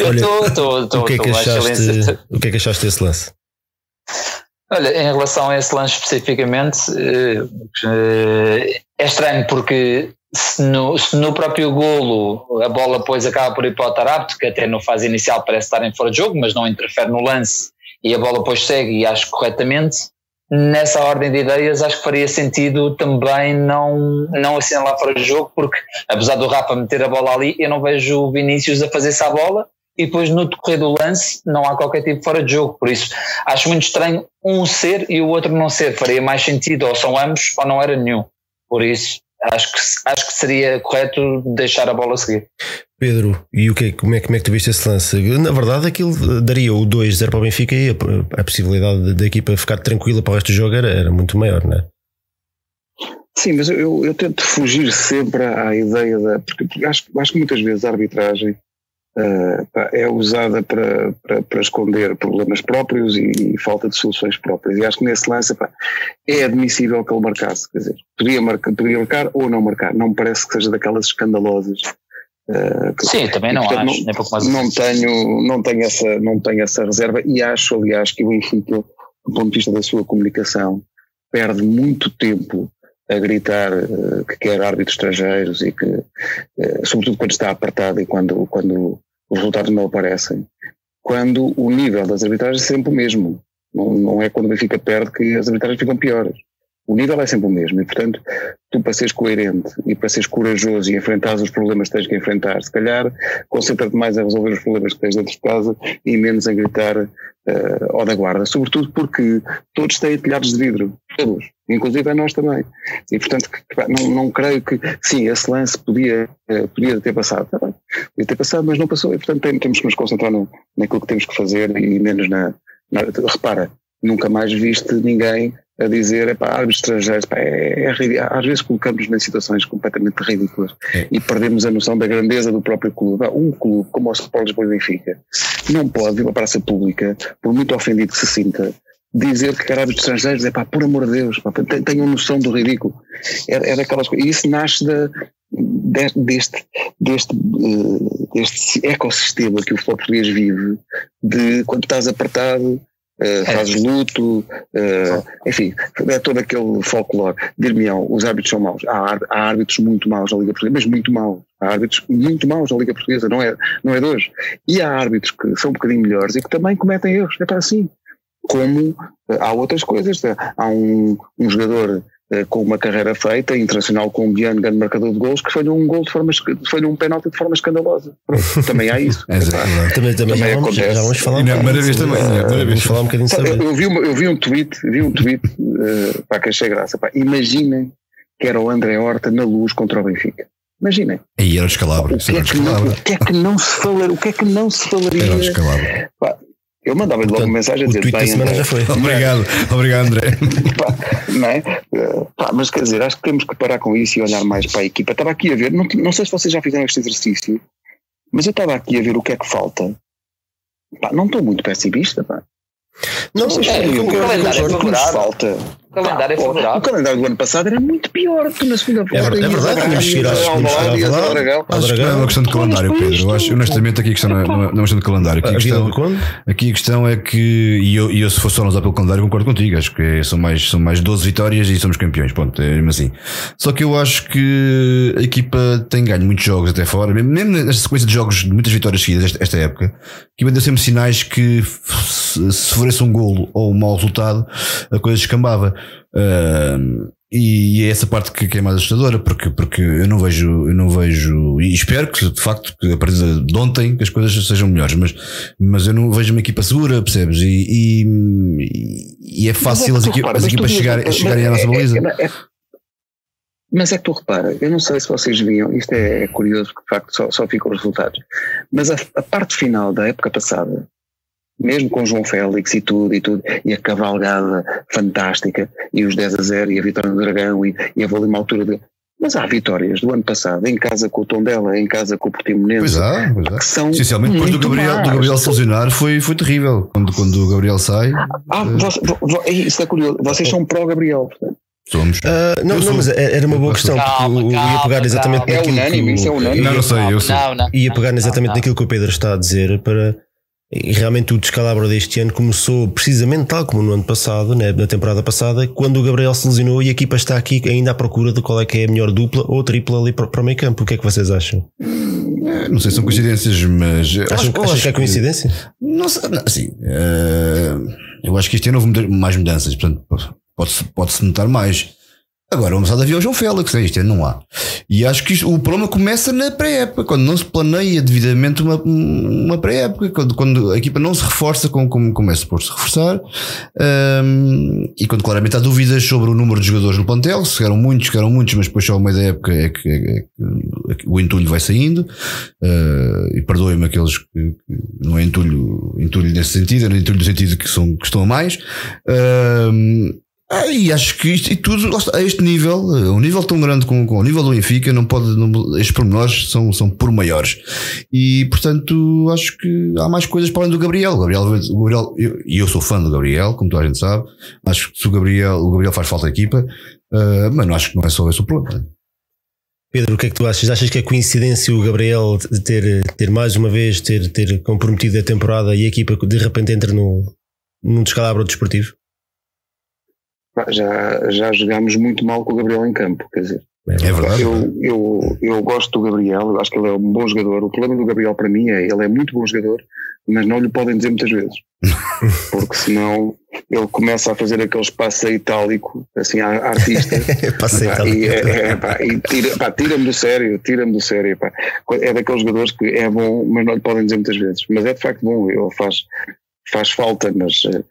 eu (laughs) estou, (laughs) estou, o que é que achaste? O que é que achaste desse lance? Olha, em relação a esse lance especificamente, eh, é estranho porque se no, se no próprio golo a bola depois acaba por ir para o Tarapto, que até no fase inicial parece estar em fora de jogo, mas não interfere no lance e a bola depois segue e acho corretamente, nessa ordem de ideias, acho que faria sentido também não, não assinalar fora de jogo, porque apesar do Rafa meter a bola ali, eu não vejo o Vinícius a fazer essa bola e depois no decorrer do lance não há qualquer tipo de fora de jogo. Por isso, acho muito estranho um ser e o outro não ser. Faria mais sentido, ou são ambos ou não era nenhum. Por isso, acho que, acho que seria correto deixar a bola seguir. Pedro, e o que, como, é, como é que tu viste esse lance? Na verdade, aquilo daria o 2-0 para o Benfica e a, a possibilidade da equipa ficar tranquila para o resto do jogo era, era muito maior, não é? Sim, mas eu, eu tento fugir sempre à ideia da. Porque acho, acho que muitas vezes a arbitragem uh, é usada para, para, para, esconder problemas próprios e, e, falta de soluções próprias. E acho que nesse lance pá, é admissível que ele marcasse. Quer dizer, poderia marcar, poderia marcar ou não marcar. Não me parece que seja daquelas escandalosas. Uh, Sim, também não e, portanto, acho, não, pouco mais não tenho, não tenho essa, não tenho essa reserva e acho, aliás, que o Benfica, do ponto de vista da sua comunicação, perde muito tempo a gritar uh, que quer árbitros estrangeiros e que, uh, sobretudo quando está apertado e quando, quando os resultados não aparecem, quando o nível das arbitragens é sempre o mesmo. Não, não é quando o Benfica perde que as arbitragens ficam piores. O nível é sempre o mesmo e, portanto, tu para seres coerente e para seres corajoso e enfrentar os problemas que tens que enfrentar, se calhar concentra-te mais a resolver os problemas que tens dentro de casa e menos a gritar uh, ao da guarda. Sobretudo porque todos têm telhados de vidro. Todos. Inclusive a nós também. E, portanto, não, não creio que, sim, esse lance podia, uh, podia ter passado. Tá podia ter passado, mas não passou. E, portanto, temos que nos concentrar no, naquilo que temos que fazer e menos na, na repara, nunca mais viste ninguém a dizer, é para árbitros estrangeiros, pá, é, é, às vezes colocamos-nos em situações completamente ridículas é. e perdemos a noção da grandeza do próprio clube. Um clube como o Sport Lisboa e Benfica não pode vir para a praça pública, por muito ofendido que se sinta, dizer que árbitros estrangeiros, é pá, por amor de Deus, pá, tenham noção do ridículo. Era, era aquelas coisas, e isso nasce da, deste, deste, eh, deste ecossistema que o futebol português vive, de quando estás apertado Uh, fazes luto, uh, enfim, é todo aquele folclore. Dir-me, os árbitros são maus. Há, há, árbitros muito maus na Liga Portuguesa, mas muito maus. Há árbitros muito maus na Liga Portuguesa, não é, não é de hoje. E há árbitros que são um bocadinho melhores e que também cometem erros. É para assim. Como uh, há outras coisas. Há um, um jogador eh, com uma carreira feita, internacional colombiano, grande marcador de gols, que falhou um gol de forma, falhou um penalti de forma escandalosa. Pronto, (laughs) também há isso. é, também, também, também já, vamos, já, vamos, falar um bocadinho. também, uh, vamos falar um bocadinho sobre eu, eu, vi, uma, eu vi um tweet, vi um tweet (laughs) uh, para que achei graça. Pá, imaginem que era o André Horta na luz contra o Benfica. Imaginem. E era o descalabro. O que, é que não, o que é que não se falaria? O que é que não se falaria? Era o descalabro. Pá, eu mandava-lhe logo uma mensagem a dizer: bem, semana já foi. (laughs) obrigado, obrigado, André. (laughs) Pá, não é? Pá, mas quer dizer, acho que temos que parar com isso e olhar mais para a equipa. Estava aqui a ver, não, não sei se vocês já fizeram este exercício, mas eu estava aqui a ver o que é que falta. Pá, não estou muito pessimista, pá. Não, é, o calendário é favorável. Falta o calendário é favorável. O calendário do ano passado era muito pior que na segunda volta. É, é verdade, tínhamos que ir aos Acho que não é uma questão de calendário, Pedro. Eu acho, honestamente, aqui a questão não é, não é uma questão de calendário. Aqui a questão, aqui a questão é que, e eu, e eu se fosse só usar pelo calendário, concordo contigo. Acho que são mais, são mais 12 vitórias e somos campeões. Ponto, é mesmo assim. Só que eu acho que a equipa tem ganho muitos jogos até fora, mesmo nesta sequência de jogos de muitas vitórias seguidas, esta, esta época, que deu sempre sinais que se sofresse um golo ou um mau resultado, a coisa descambava. Uh, e é essa parte que, é mais assustadora, porque, porque eu não vejo, eu não vejo, e espero que de facto, que a partir de ontem que as coisas sejam melhores, mas, mas eu não vejo uma equipa segura, percebes? E, e, e é fácil as, equipas, as equipas chegar, chegarem à nossa baliza. É, é, mas é que tu repara, eu não sei se vocês viam, isto é curioso porque de facto só, só ficam os resultados, mas a, a parte final da época passada mesmo com João Félix e tudo e tudo, e a cavalgada fantástica, e os 10 a 0 e a vitória do Dragão, e, e a uma altura de. Mas há vitórias do ano passado, em casa com o Tondela, em casa com o Portimonense, pois há, pois há. que são Essencialmente depois do Gabriel, do Gabriel se lesionar foi, foi terrível, quando, quando o Gabriel sai. Ah, é... isso é curioso, vocês são pró-Gabriel, portanto. Somos. Uh, não, não, mas era uma boa questão, calma, porque calma, ia pegar exatamente calma. naquilo é unânime, que. O, é Não, não sei, eu sei. Não, não, ia pegar exatamente naquilo que o Pedro está a dizer para e realmente o descalabro deste ano começou precisamente tal como no ano passado, né, na temporada passada, quando o Gabriel se lesionou e a equipa está aqui ainda à procura de qual é que é a melhor dupla ou tripla ali para, para o meio campo. O que é que vocês acham? É, não sei se são coincidências, mas. Acham, acho, que é coincidência? Não sei, não, assim, uh, eu acho que este ano houve mais mudanças, portanto, pode-se pode notar mais. Agora, vamos havia o João Félix, isto não há. E acho que isto, o problema começa na pré-época, quando não se planeia devidamente uma, uma pré-época, quando, quando a equipa não se reforça como, como, como é suposto se reforçar, um, e quando claramente há dúvidas sobre o número de jogadores no plantel, se eram muitos, se eram muitos, mas depois só ao meio da época é que, é é que o entulho vai saindo, uh, e perdoem-me aqueles que, não é entulho, entulho nesse sentido, é entulho no sentido que, são, que estão a mais. Ah, e acho que isto e tudo a este nível, um nível tão grande como, como o nível do Benfica, não pode, não, estes pormenores são, são por maiores. E portanto, acho que há mais coisas para além do Gabriel. O Gabriel, o Gabriel e eu, eu, sou fã do Gabriel, como toda a gente sabe. Acho que se o Gabriel, o Gabriel faz falta à equipa, uh, mas não acho que não é só esse o problema. Pedro, o que é que tu achas? Achas que é coincidência o Gabriel ter, ter mais uma vez ter, ter comprometido a temporada e a equipa de repente entra no, num descalabro desportivo? Já, já jogámos muito mal com o Gabriel em campo, quer dizer. É verdade. Eu, eu, eu gosto do Gabriel, eu acho que ele é um bom jogador. O problema do Gabriel para mim é ele é muito bom jogador, mas não lhe podem dizer muitas vezes. (laughs) Porque senão ele começa a fazer aquele espaço itálico, assim, a, artista. (laughs) passe itálico. E, é, é, pá, e tira, tira-me do sério, tira-me do sério. Pá. É daqueles jogadores que é bom, mas não lhe podem dizer muitas vezes. Mas é de facto bom, ele faz, faz falta, mas uh,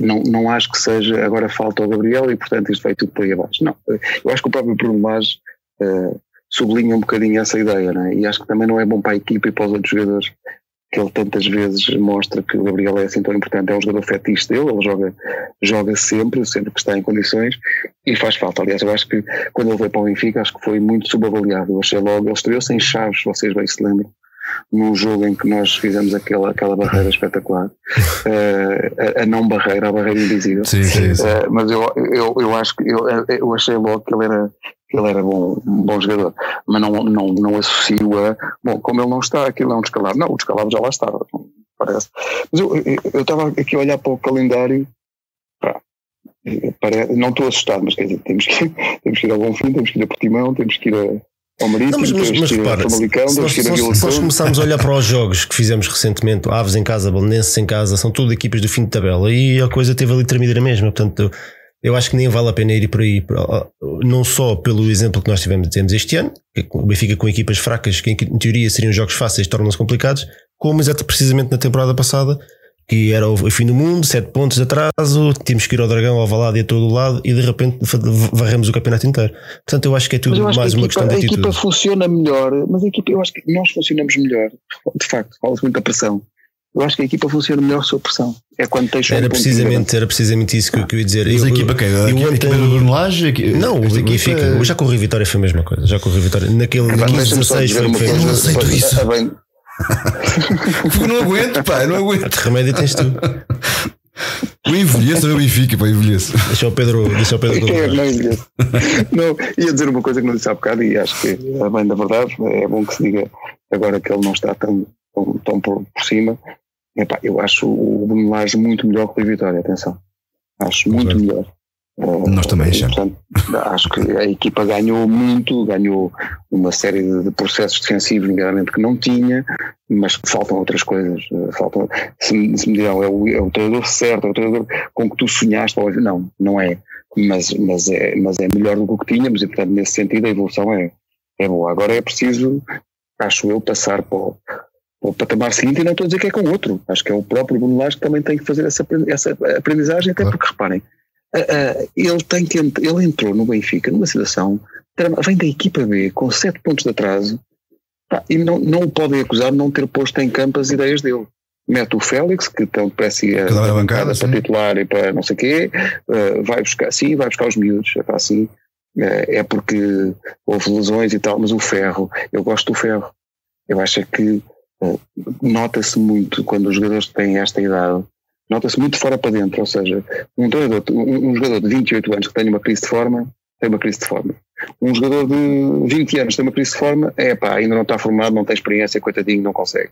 não, não acho que seja agora falta ao Gabriel e portanto isto vai tudo por aí abaixo. Não, eu acho que o próprio Bruno Lage uh, sublinha um bocadinho essa ideia, né? e acho que também não é bom para a equipa e para os outros jogadores que ele tantas vezes mostra que o Gabriel é assim tão importante, é um jogador fetiche dele, ele joga, joga sempre, sempre que está em condições e faz falta. Aliás, eu acho que quando ele veio para o Benfica, acho que foi muito subavaliado. Eu achei logo, ele estreou sem chaves, vocês bem se lembram num jogo em que nós fizemos aquela, aquela barreira espetacular, uh, a, a, não barreira, a barreira invisível. Sim, sim, sim. Uh, mas eu, eu, eu acho que eu, eu achei logo que ele era, ele era bom, um bom jogador, mas não, não, não associo a, bom, como ele não está, aquilo é um descalabro. Não, o descalabro já lá estava, parece. Mas eu, eu, estava aqui a olhar para o calendário, pá, não estou assustado, mas quer dizer, temos que, (laughs) temos que ir ao Bom Fim, temos que ir a Portimão, temos que ir a ao Marítimo, não, mas, mas, mas repara, se, nós, se, nós começarmos a olhar para os jogos que fizemos recentemente, Aves em casa, Belenenses em casa, são tudo equipas do fim de tabela e a coisa teve ali tremida mesmo. Portanto, eu acho que nem vale a pena ir por aí, não só pelo exemplo que nós tivemos, tivemos este ano, que o Benfica com equipas fracas, que em teoria seriam jogos fáceis, tornam-se complicados, como exatamente precisamente na temporada passada, que era o fim do mundo, sete pontos de atraso, tínhamos que ir ao Dragão, ao Valado e a todo lado e de repente varremos o campeonato inteiro. Portanto, eu acho que é tudo mais que uma equipa, questão de atitude. A equipa funciona melhor, mas a equipa, eu acho que nós funcionamos melhor, de facto, fala-se muito da pressão. Eu acho que a equipa funciona melhor sob pressão. É quando tens era precisamente Era precisamente isso que, eu ia dizer. Mas eu, a equipa que é? A equipa do Bruno Lage? Não, o Benfica. É... Já corri Vitória foi a mesma coisa. Já corri Vitória. Naquele é, 15, 16 foi. foi eu não aceito isso. (laughs) não aguento, pá, não aguento. Que remédio tens tu? O envelheço o Benfica, para envelheço. Deixa o Pedro. Deixa o Pedro (laughs) é, não envelheço. não, ia dizer uma coisa que não disse há bocado e acho que é bem da verdade. É bom que se diga agora que ele não está tão, tão, tão por, por cima. Epá, eu acho o Bruno Lage muito melhor que o Vitória, atenção. Acho muito melhor. Nós também achamos. acho que a equipa ganhou muito, ganhou uma série de, processos defensivos, nomeadamente, que não tinha, mas faltam outras coisas. Eh, faltam, se, se me dirão, é o, é o treinador certo, é o treinador com que tu sonhaste, não, não é. Mas, mas, é, mas é melhor do que o que tínhamos e, portanto, nesse sentido, a evolução é, é boa. Agora é preciso, acho eu, passar para o, para o patamar seguinte e não estou a dizer que é com outro. Acho que é o próprio Bruno Lage que também tem que fazer essa, essa aprendizagem, até porque, reparem, uh, ele, tem que, ele entrou no Benfica numa situação, vem da equipa B com sete pontos de atraso pá, e não, não o podem acusar de não ter posto em campo as ideias dele. Mete o Félix, que tão parece a, a bancada, para titular e para não sei o quê, uh, vai buscar, sim, vai buscar os miúdos, é assim, uh, é porque houve lesões e tal, mas o Ferro, eu gosto do Ferro. Eu acho que nota-se muito quando os jogadores têm esta idade nota-se muito fora para dentro, ou seja, um, um, um jogador de 28 anos que tem uma crise de forma, tem uma crise de forma. Um jogador de 20 anos tem uma crise de forma, é pá, ainda não está formado, não tem experiência, coitadinho, não consegue.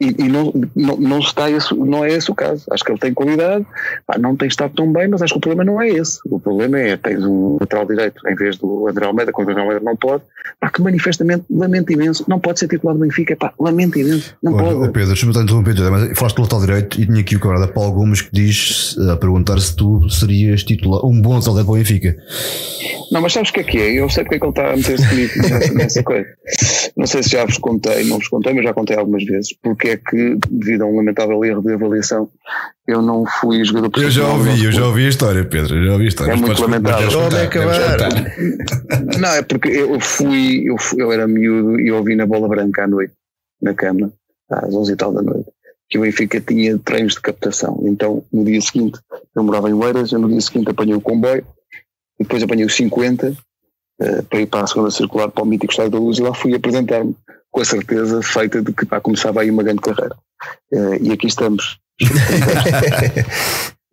E, e não, não, não, está esse, não é esse o caso. Acho que ele tem qualidade, pá, não tem estado tão bem, mas acho que o problema não é esse. O problema é tens um lateral direito em vez do André Almeida, quando o André Almeida não pode, pá, que manifestamente lamento imenso, não pode ser titular do Benfica, pá, lamento imenso, não Olha, pode. Pedro, deixa-me interromper, mas falaste do lateral direito e tinha aqui o camarada Paulo Gomes que diz a perguntar se tu serias titular, um bom lateral para o Benfica. Não, mas sabes o que é que é? Eu sei porque é que ele está a meter-se comigo (laughs) nessa, nessa coisa. Não sei se já vos contei, não vos contei, mas já contei algumas vezes, porque é que, devido a um lamentável erro de avaliação, eu não fui jogador Eu já ouvi, eu já ouvi a história, Pedro, eu já ouvi a história. É muito lamentável. Acabar. (laughs) Não, é porque eu fui, eu, fui, eu era miúdo e ouvi na bola branca à noite, na cama, às 11 e tal da noite, que o Benfica tinha treinos de captação. Então, no dia seguinte, eu morava em Oeiras, eu no dia seguinte apanhei o comboio, e depois apanhei o 50 uh, para ir para a segunda circular para o mítico Estádio da Luz e lá fui apresentar-me com a certeza feita de que pá, começava aí uma grande carreira. Uh, e aqui estamos. (laughs)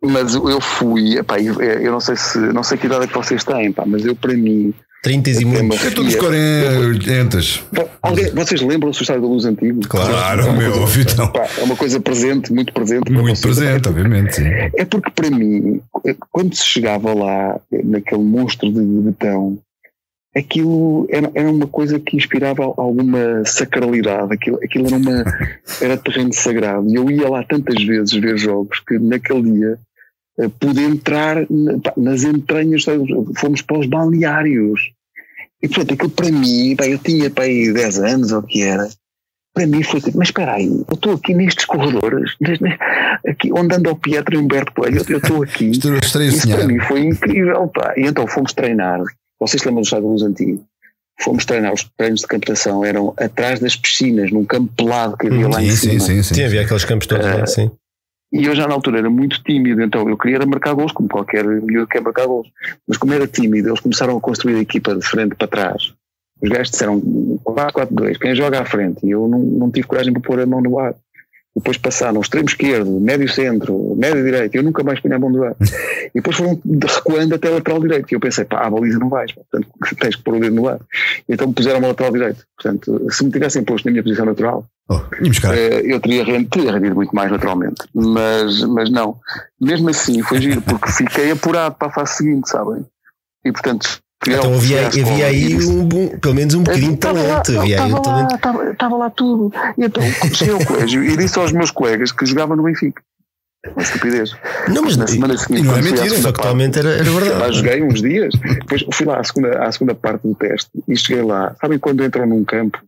mas eu fui, epá, eu, eu, não sei se não sei que idade é que vocês têm, pá, mas eu para mim 30 e muitos. Eu estou nos 40. Alguém, vocês lembram-se do Estádio da Luz antigo? Claro, é meu, ouvi então. É uma coisa presente, muito presente. Muito presente, obviamente. Sim. É porque para mim, quando se chegava lá, naquele monstro de betão, aquilo era, era uma coisa que inspirava alguma sacralidade, aquilo, aquilo era, uma, era terreno sagrado. E eu ia lá tantas vezes ver jogos que naquele dia eh, pude entrar nas entranhas, fomos para os balneários. E portanto, aquilo para mim, bem, eu tinha para aí 10 anos ou o que era, para mim foi tipo, mas espera aí, eu estou aqui nestes corredores, aqui onde anda o Pietro e o Humberto Coelho, eu estou aqui. Isso para mim foi incrível, pá. E então fomos treinar vocês lembram do Estado de Luz Antigo? Fomos treinar, os treinos de captação eram atrás das piscinas, num campo pelado que havia hum, lá sim, em cima. Sim, sim, sim. Sim, havia aqueles campos todos uh, lá, ah, sim. E eu já na altura era muito tímido, então eu queria marcar gols, como qualquer miúdo quer marcar gols. Mas como era tímido, eles começaram a construir a equipa de frente para trás. Os gajos disseram 4-4-2, quem joga à frente? E eu não, não tive coragem para pôr a mão no ar depois passaram extremo esquerdo, médio centro, médio direito, eu nunca mais punha a mão do ar. (laughs) E depois foram recuando até lateral direito. E eu pensei, pá, a baliza não vais, portanto (laughs) tens que pôr o dedo no ar. E então me puseram ao lateral direito. Portanto, se me tivessem posto na minha posição natural, oh, eh, eu teria rendido, teria rendido muito mais naturalmente. Mas, mas não. Mesmo assim, foi giro, porque fiquei apurado para a fase seguinte, sabem? E portanto, então havia, havia aí um bom, pelo menos um bocadinho de talento. Lá, havia aí um talento. Estava, estava lá tudo. E então cheguei ao colégio e disse aos meus colegas que jogava no Benfica. Uma estupidez. Não, mas na semana seguinte, não é mentira, factualmente era, era verdade. Lá joguei uns dias, depois fui lá à segunda, à segunda parte do teste e cheguei lá. Sabem quando entram num campo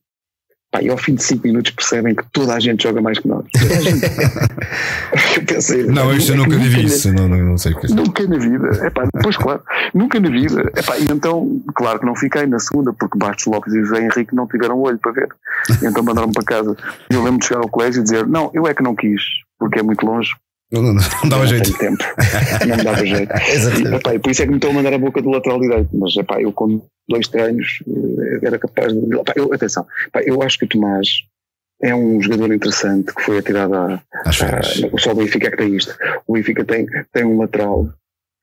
Pá, e ao fim de 5 minutos percebem que toda a gente joga mais que nós. (laughs) eu pensei, não, isto eu nunca vivi isso, não, não, sei o que é. Nunca na vida, é pá, pois claro, nunca na vida. Epá, e então, claro que não fiquei na segunda, porque Bastos Lopes e José Henrique não tiveram olho para ver. E então mandaram-me para casa. Eu lembro de chegar ao colégio e dizer: Não, eu é que não quis, porque é muito longe. Não, não, não dava jeito. Tempo. Não me dava (laughs) jeito. e, epá, e por isso é que me estou a mandar a boca do lateral direito. Mas epá, eu com dois treinos eh, era capaz de. Epá, eu, atenção, epá, eu acho que o Tomás é um jogador interessante que foi atirado a. só o Benfica é que tem isto. O Benfica tem, tem um lateral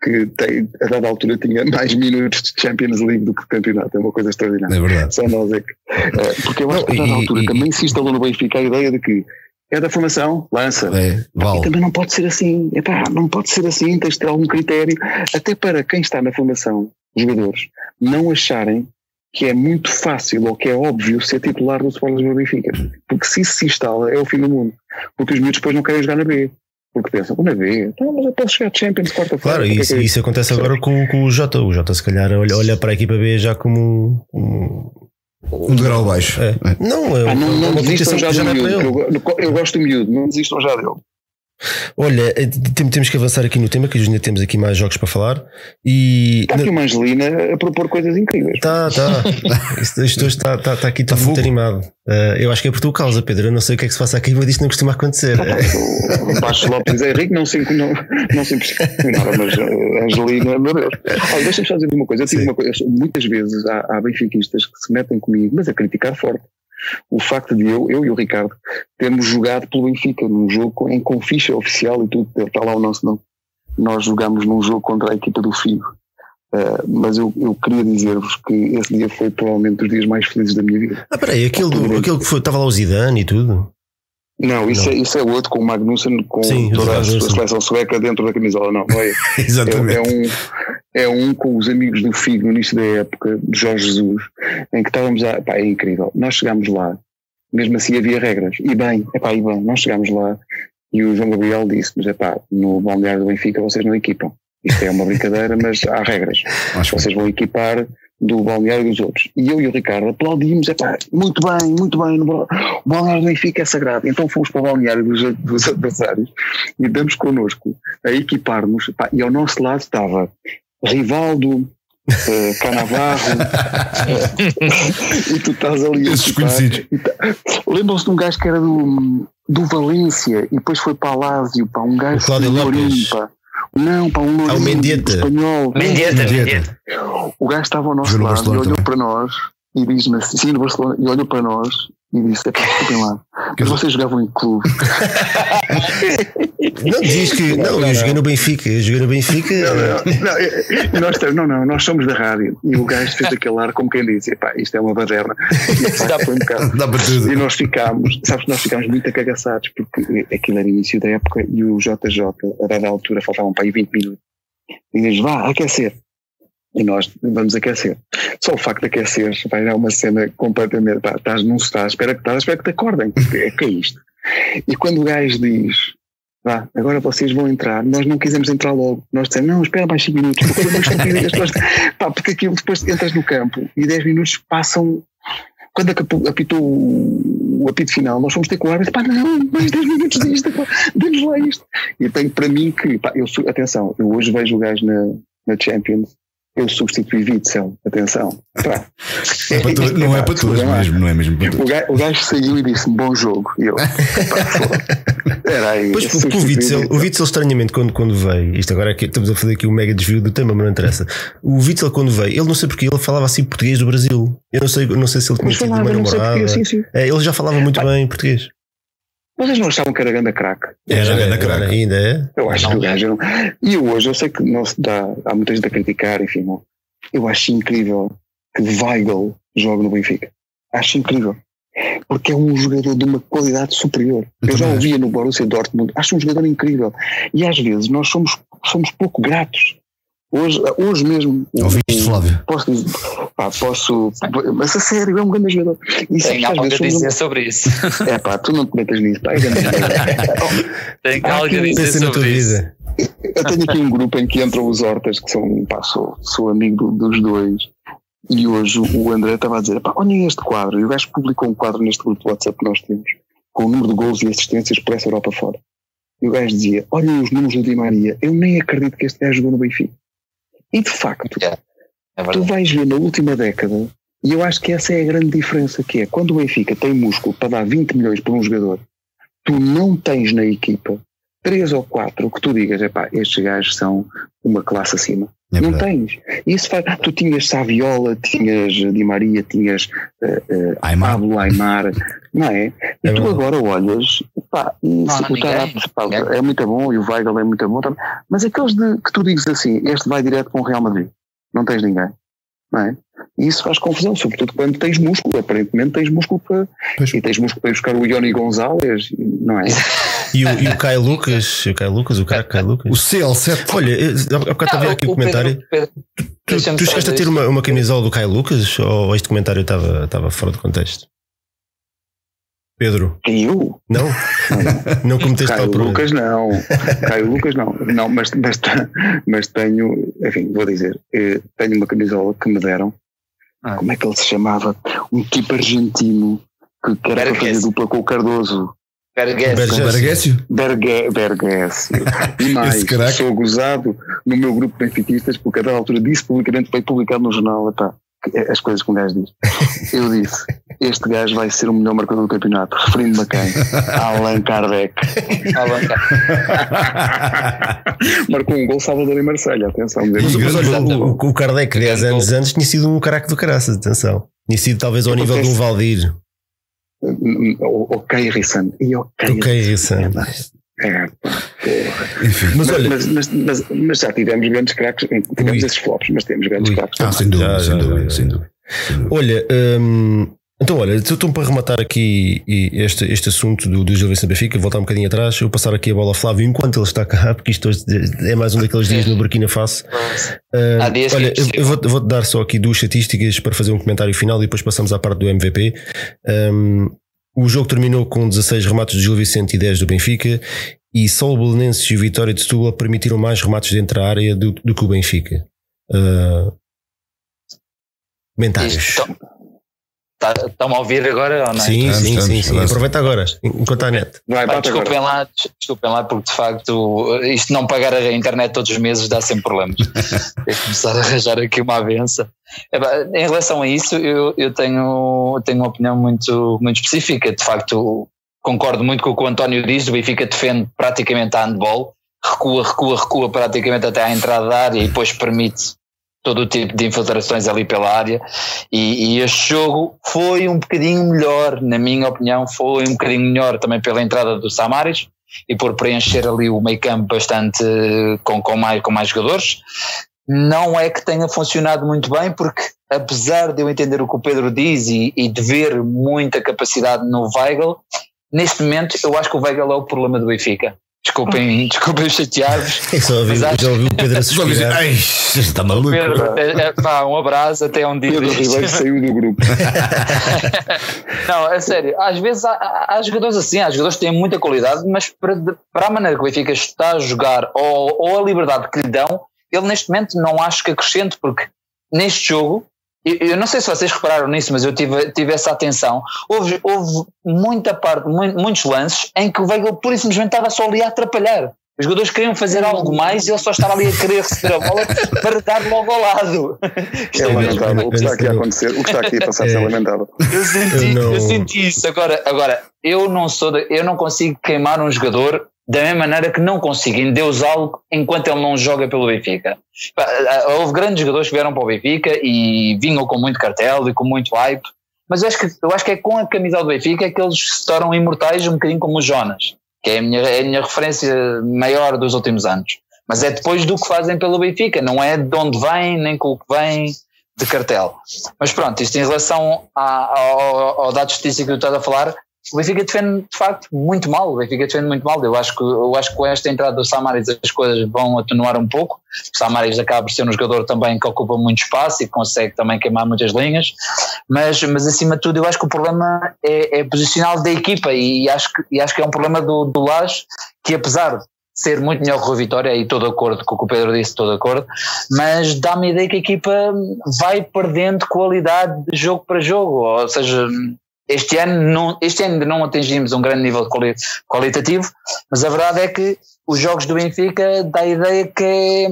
que tem, a dada altura tinha mais minutos de Champions League do que de campeonato. É uma coisa extraordinária. É verdade. Só nós é que. Eh, porque eu acho que a dada altura e, também se instalou no Benfica a ideia de que é da formação, lança. É, vale. E também não pode ser assim. Epá, não pode ser assim, tens de ter algum critério. Até para quem está na formação, jogadores, não acharem que é muito fácil ou que é óbvio ser titular do Sport Lisboa Benfica. Porque se isso se instala, é o fim do mundo. Porque os miúdos depois não querem jogar na B. Porque pensam, na B, então, mas eu posso chegar de Champions quarta-feira. Claro, isso, é isso acontece agora com, com, o Jota. O Jota, se calhar, olha, olha para a equipa B já como um, um degrau baixo. É. Não, é, ah, não, não, não desistam já, já do miúdo. Eu, eu, gosto do miúdo, não desistam já dele. Olha, eh, temos que avançar aqui no tema, que ainda temos aqui mais jogos para falar. E... Está aqui uma Angelina a propor coisas incríveis. (laughs) Está, está. Isto hoje está, está, está aqui está muito animado. Uh, eu acho que é por tua causa, Pedro. Eu não sei o que é que se passa aqui, mas isto não costuma acontecer. o Baixo Lopes é rico, não se, não, não se impressionava, mas a Angelina, meu Deus. Olha, deixa-me só dizer uma coisa. Eu tive uma coisa. Muitas vezes há, há benfiquistas que se metem comigo, mas a criticar forte o facto de eu, eu e o Ricardo termos jogado pelo Benfica num jogo em com ficha oficial e tudo, está lá o nosso nome. Nós jogámos num jogo contra a equipa do Figo. Uh, mas eu, eu queria dizer-vos que esse dia foi provavelmente dos dias mais felizes da minha vida. Ah, peraí, aquele que foi, estava lá o Zidane e tudo? Não, isso, não. É, isso é outro com o Magnussen, com Sim, toda a, a seleção sueca dentro da camisola. Não, não (laughs) é. Exatamente. É, é, um, é um com os amigos do Figo no início da época, de Jorge Jesus, em que estávamos a. Pá, é incrível. Nós chegámos lá, mesmo assim havia regras. E bem, é pá, e bem, nós chegámos lá e o João Gabriel disse: Mas é pá, no balneário do Benfica vocês não equipam. Isto é uma brincadeira, mas há regras. (laughs) Acho vocês vão equipar do balneário dos outros. E eu e o Ricardo aplaudimos, epá, muito bem, muito bem, o balneário do Benfica é sagrado. Então fomos para o balneário dos, dos adversários e damos connosco a equipar-nos, e ao nosso lado estava Rivaldo, uh, Canavarro, (laughs) e tu estás ali Esses conhecidos. Tá, Lembram-se de um gajo que era do, do Valência e depois foi para Alásio, para um gajo do Olimpa. Não, para um ah, Mendieta. espanhol. Mendieta, Mendieta. O gajo estava ao nosso lado e olhou também. para nós e diz-me assim, sim, no Barcelona, e olhou para nós e disse: desculpem lá, mas vocês jogavam em clube. (laughs) não diz que. Não, eu joguei no Benfica, eu joguei no Benfica. Não, não, não, nós, não, não, nós somos da rádio. E o gajo fez aquele ar como quem disse: pá, isto é uma baderna. E, dá, um bocado. (laughs) dá para tudo. E nós ficámos, sabes, nós ficámos muito acagaçados, porque aquilo era início da época e o JJ, a dada altura, faltavam para aí 20 minutos. E diz: vá, aquecer e nós vamos aquecer. Só o facto de aquecer vai dar uma cena completamente. Pá, estás num estás, espera que estás, espera que te acordem, é que é isto. E quando o gajo diz, vá, agora vocês vão entrar, nós não quisemos entrar logo. Nós dissemos, não, espera mais 5 minutos, porque é estupidez. pá, porque aquilo depois entras no campo e 10 minutos passam. Quando apitou o apito final, nós fomos ter com o árbitro, pá, não, mais 10 minutos disto, dê-nos lá isto. E tenho para mim que, pá, eu, atenção, eu hoje vejo o gajo na, na Champions eu substituí Witzel, atenção. Pá. É para tu, não é para todos mesmo, não é mesmo para todos. O gajo, o gajo saiu e disse bom jogo. E eu, era aí. Pois, porque o Witzel, o Witzel, estranhamente, quando, quando veio, isto agora é que estamos a fazer aqui um mega desvio do tema, mas não interessa. O Witzel, quando veio, ele não sei porque, ele falava assim português do Brasil. Eu não sei, não sei se ele tinha tido uma namorada. Porque, sim, sim. É, ele já falava muito bem português. Vocês não achavam que era grande craque? Era grande craque. Ainda é? Eu acho que o gajo não. E hoje, eu sei que não se dá, há muita gente a criticar, enfim, não. Eu acho incrível que Weigl jogue no Benfica. Acho incrível. Porque é um jogador de uma qualidade superior. Eu, eu já ouvia no Borussia Dortmund. Acho um jogador incrível. E às vezes nós somos, somos pouco gratos Hoje, hoje mesmo. Ouviste, Flávio? Posso dizer, pá, posso. Mas a sério, é um grande jogador. Isso Tem algo a dizer um... sobre isso. (laughs) É pá, tu não te metas nisso, pá, é grande (laughs) Tem algo a dizer sobre isso. Eu tenho aqui um grupo em que entram os Hortas, que são, pá, sou, sou amigo dos dois. E hoje o André estava a dizer: pá, olhem este quadro. E o gajo publicou um quadro neste grupo de WhatsApp que nós temos, com o número de gols e assistências por essa Europa fora. E o gajo dizia: olhem os números do Di Maria. Eu nem acredito que este gajo jogou no Benfica. E de facto, é, é tu vais ver na última década, e eu acho que essa é a grande diferença, que é quando o Benfica tem músculo para dar 20 milhões por um jogador, tu não tens na equipa três ou quatro que tu digas, é pá, estes gajos são uma classe acima. É não tens. Isso faz, tu tinhas Saviola, tinhas Di Maria, tinhas uh, uh, Aymar. Pablo Aymar, não é? E é tu bom. agora olhas, pá, e não, o Tarap, pá, é muito bom e o Weigl é muito bom também, mas aqueles de, que tu dizes assim, este vai direto com o Real Madrid, não tens ninguém. Não é? E isso faz confusão, sobretudo quando tens músculo. Aparentemente tens músculo para. Pois. E tens músculo para ir buscar o Ioni Gonzalez, não é? (laughs) E o, e o Caio Lucas, o Caio Lucas, o cara Caio Lucas. O CL7. Olha, há bocado estava aqui o, o comentário. Pedro, Pedro, tu, tu chegaste a ter uma, uma camisola do Caio Lucas ou este comentário estava, estava fora de contexto? Pedro. Eu? Não? (laughs) Não, cometeste Caio Lucas não. Caio Lucas não. Não, mas, mas, mas tenho, enfim, vou dizer, eh, tenho uma camisola que me deram. Ah. Como é que ele se chamava? Um tipo argentino que, que era para fazer dupla com o Cardoso. Bergécio. Bergécio. (laughs) E mais, sou gozado no meu grupo de benfiquistas porque a dada altura disse publicamente, foi publicado no jornal, epá, as coisas que um gajo diz. Eu disse: Este gajo vai ser o melhor marcador do campeonato. Referindo-me a quem? Allan Kardec. (laughs) Allan Kardec. Marcou um gol Salvador em Marselha. Atenção. Mas, mas olha, o, o Kardec, 10 anos antes, tinha sido um caraco do caraças. Atenção. Tinha sido talvez ao nível de um Valdir. Ok, Rissan. E ok, ok Rissan. É, Enfim, mas, mas, olha, mas, mas, mas, mas, já tivemos grandes craques, tivemos ui, esses flops, mas temos grandes ui, craques. Ah, sem dúvida, já, sem, já, dúvida já, sem, dúvida, Olha, hum, então olha, estou para rematar aqui este, este assunto do, do Gil Vicente Benfica, voltar um bocadinho atrás, eu passar aqui a bola ao Flávio enquanto ele está cá, (laughs) porque isto é mais um daqueles dias no Burkina Faso. Uh, olha, eu, eu vou-te vou dar só aqui duas estatísticas para fazer um comentário final e depois passamos à parte do MVP. Um, o jogo terminou com 16 remates do Gil Vicente e 10 do Benfica e só o Belenenses e o Vitória de Setúbal permitiram mais remates dentro da área do, do que o Benfica. Uh, comentários. Estão-me tá, a ouvir agora ou não? É? Sim, sim, sim, sim. Aproveita agora, enquanto a net. Vai, desculpem, lá, desculpem lá, porque de facto isto não pagar a internet todos os meses dá sempre problemas. (laughs) é começar a arranjar aqui uma avença. Em relação a isso, eu, eu tenho, tenho uma opinião muito, muito específica. De facto, concordo muito com o que o António diz: o Benfica defende praticamente a handball, recua, recua, recua praticamente até à entrada da área e depois permite todo o tipo de infiltrações ali pela área. E, e este jogo foi um bocadinho melhor, na minha opinião, foi um bocadinho melhor também pela entrada do Samaris e por preencher ali o meio campo bastante com, com, mais, com mais jogadores não é que tenha funcionado muito bem, porque apesar de eu entender o que o Pedro diz e, e de ver muita capacidade no Weigl, neste momento eu acho que o Weigl é o problema do Benfica. Desculpem, desculpem chatear-vos. Já ouvi, já ouvi o Pedro a (laughs) suspirar. Ai, está maluco. Pedro, é, é, pá, um abraço até um dia. Pedro Ribeiro saiu do grupo. (laughs) não, é sério. Às vezes há, há, jogadores assim, há jogadores que têm muita qualidade, mas para, para a maneira que o Benfica está a jogar ou, ou a liberdade que lhe dão, ele neste momento não acho que acrescente, porque neste jogo, eu, eu não sei se vocês repararam nisso, mas eu tive, tive essa atenção. Houve, houve muita parte, muitos lances em que o Weigl pura e simplesmente estava só ali a atrapalhar. Os jogadores queriam fazer algo mais e ele só estava ali a querer receber a bola para dar logo ao lado. É, é lamentável. O que está aqui a acontecer, o que está aqui a passar é lamentável. Eu senti, eu, eu senti isso. Agora, agora eu não sou, de, eu não consigo queimar um jogador da mesma maneira que não consigo endeusá-lo enquanto ele não joga pelo Benfica. Houve grandes jogadores que vieram para o Benfica e vinham com muito cartel e com muito hype, mas eu acho que, eu acho que é com a camisola do Benfica que eles se tornam imortais um bocadinho como o Jonas, que é a minha, é a minha referência maior dos últimos anos. Mas é depois do que fazem pelo Benfica, não é de onde vêm nem com o que vem de cartel. Mas pronto, isto em relação ao, ao dado estatístico que tu estás a falar, o Benfica defende de facto muito mal. O Benfica defende muito mal. Eu acho que, eu acho que com esta entrada do Samaris as coisas vão atenuar um pouco. O Samaris acaba por ser um jogador também que ocupa muito espaço e consegue também queimar muitas linhas. Mas, mas acima de tudo, eu acho que o problema é, é posicional da equipa e acho que, e acho que é um problema do, do Lage que, apesar de ser muito melhor que o Vitória, e estou de acordo com o que o Pedro disse, estou de acordo, mas dá-me a ideia que a equipa vai perdendo qualidade de jogo para jogo, ou seja, este ano, não, este ano não atingimos um grande nível qualitativo, mas a verdade é que os jogos do Benfica dá a ideia que é,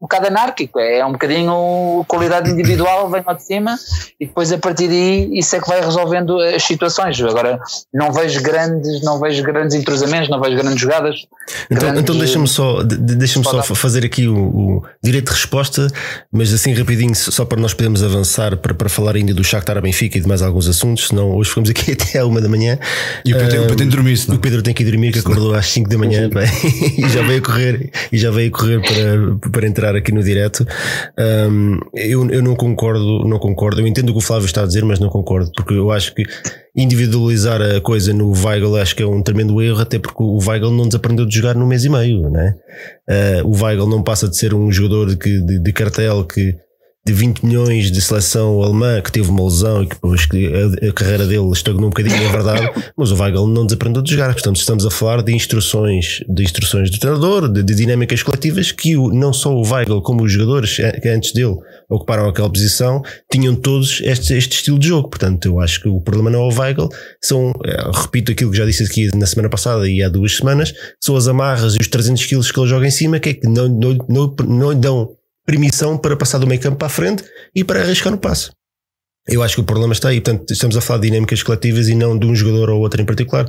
um bocado anárquico, é, é um bocadinho qualidade individual vem lá de cima e depois a partir daí isso é que vai resolvendo as situações. Agora não vejo grandes, não vejo grandes entrosamentos, não vejo grandes jogadas. Então, grandes, então deixa-me só, deixa só fazer aqui o, o, direito de resposta, mas assim rapidinho, só para nós podermos avançar para, para falar ainda do Shakhtar Benfica e de mais alguns assuntos, senão hoje ficamos aqui (laughs) até à uma da manhã. E o Pedro, um, tem de dormir, O Pedro tem que ir dormir, que acordou às 5 da manhã (laughs) e já veio correr, e já veio correr para, para entrar aqui no direto. Um, eu, eu não concordo, não concordo. Eu entendo o que o Flávio está a dizer, mas não concordo, porque eu acho que individualizar a coisa no Weigl acho que é um tremendo erro, até porque o Weigl não desaprendeu de jogar no mês e meio, né? Uh, o Weigl não passa de ser um jogador de, de, de cartel que de 20 milhões de seleção alemã que teve uma lesão e que a, a carreira dele estagnou um bocadinho, é verdade, (laughs) mas o Weigl não desaprendeu de jogar. Portanto, estamos a falar de instruções, de instruções do treinador, de, de dinâmicas coletivas que o, não só o Weigl como os jogadores que antes dele ocuparam aquela posição tinham todos este, este estilo de jogo. Portanto, eu acho que o problema não é o Weigl, são, eh, repito aquilo que já disse aqui na semana passada e há duas semanas, são as amarras e os 300 quilos que ele joga em cima que é que não, não, não, não dão permissão para passar do meio campo para a frente e para arriscar no passe. Eu acho que o problema está aí. Portanto, estamos a falar de dinâmicas coletivas e não de um jogador ou outro em particular.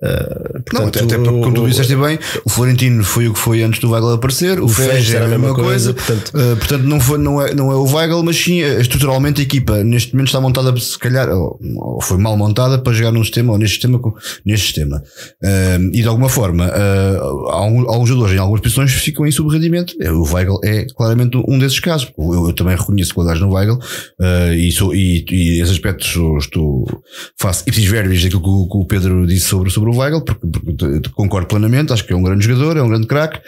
Uh, portanto, não, até, porque, como tu disseste bem, o Florentino foi o que foi antes do Weigl aparecer, o, Fez era a mesma coisa, coisa portanto, uh, portanto não, foi, não, é, não é o Weigl, mas sim eh, estruturalmente a equipa neste momento está montada, se calhar, ou, ou foi mal montada para jogar num sistema ou neste sistema, neste sistema. Uh, e de alguma forma, alguns, alguns jogadores em algumas posições ficam em subrendimento. O Weigl é claramente um desses casos. Eu, eu também reconheço qualidades no Weigl e, sou, e, e esses aspectos estou, faço ipsis verbis daquilo que o, que o Pedro disse sobre, sobre sobre o Weigl, porque, porque, concordo plenamente, acho que é um grande jogador, é um grande craque,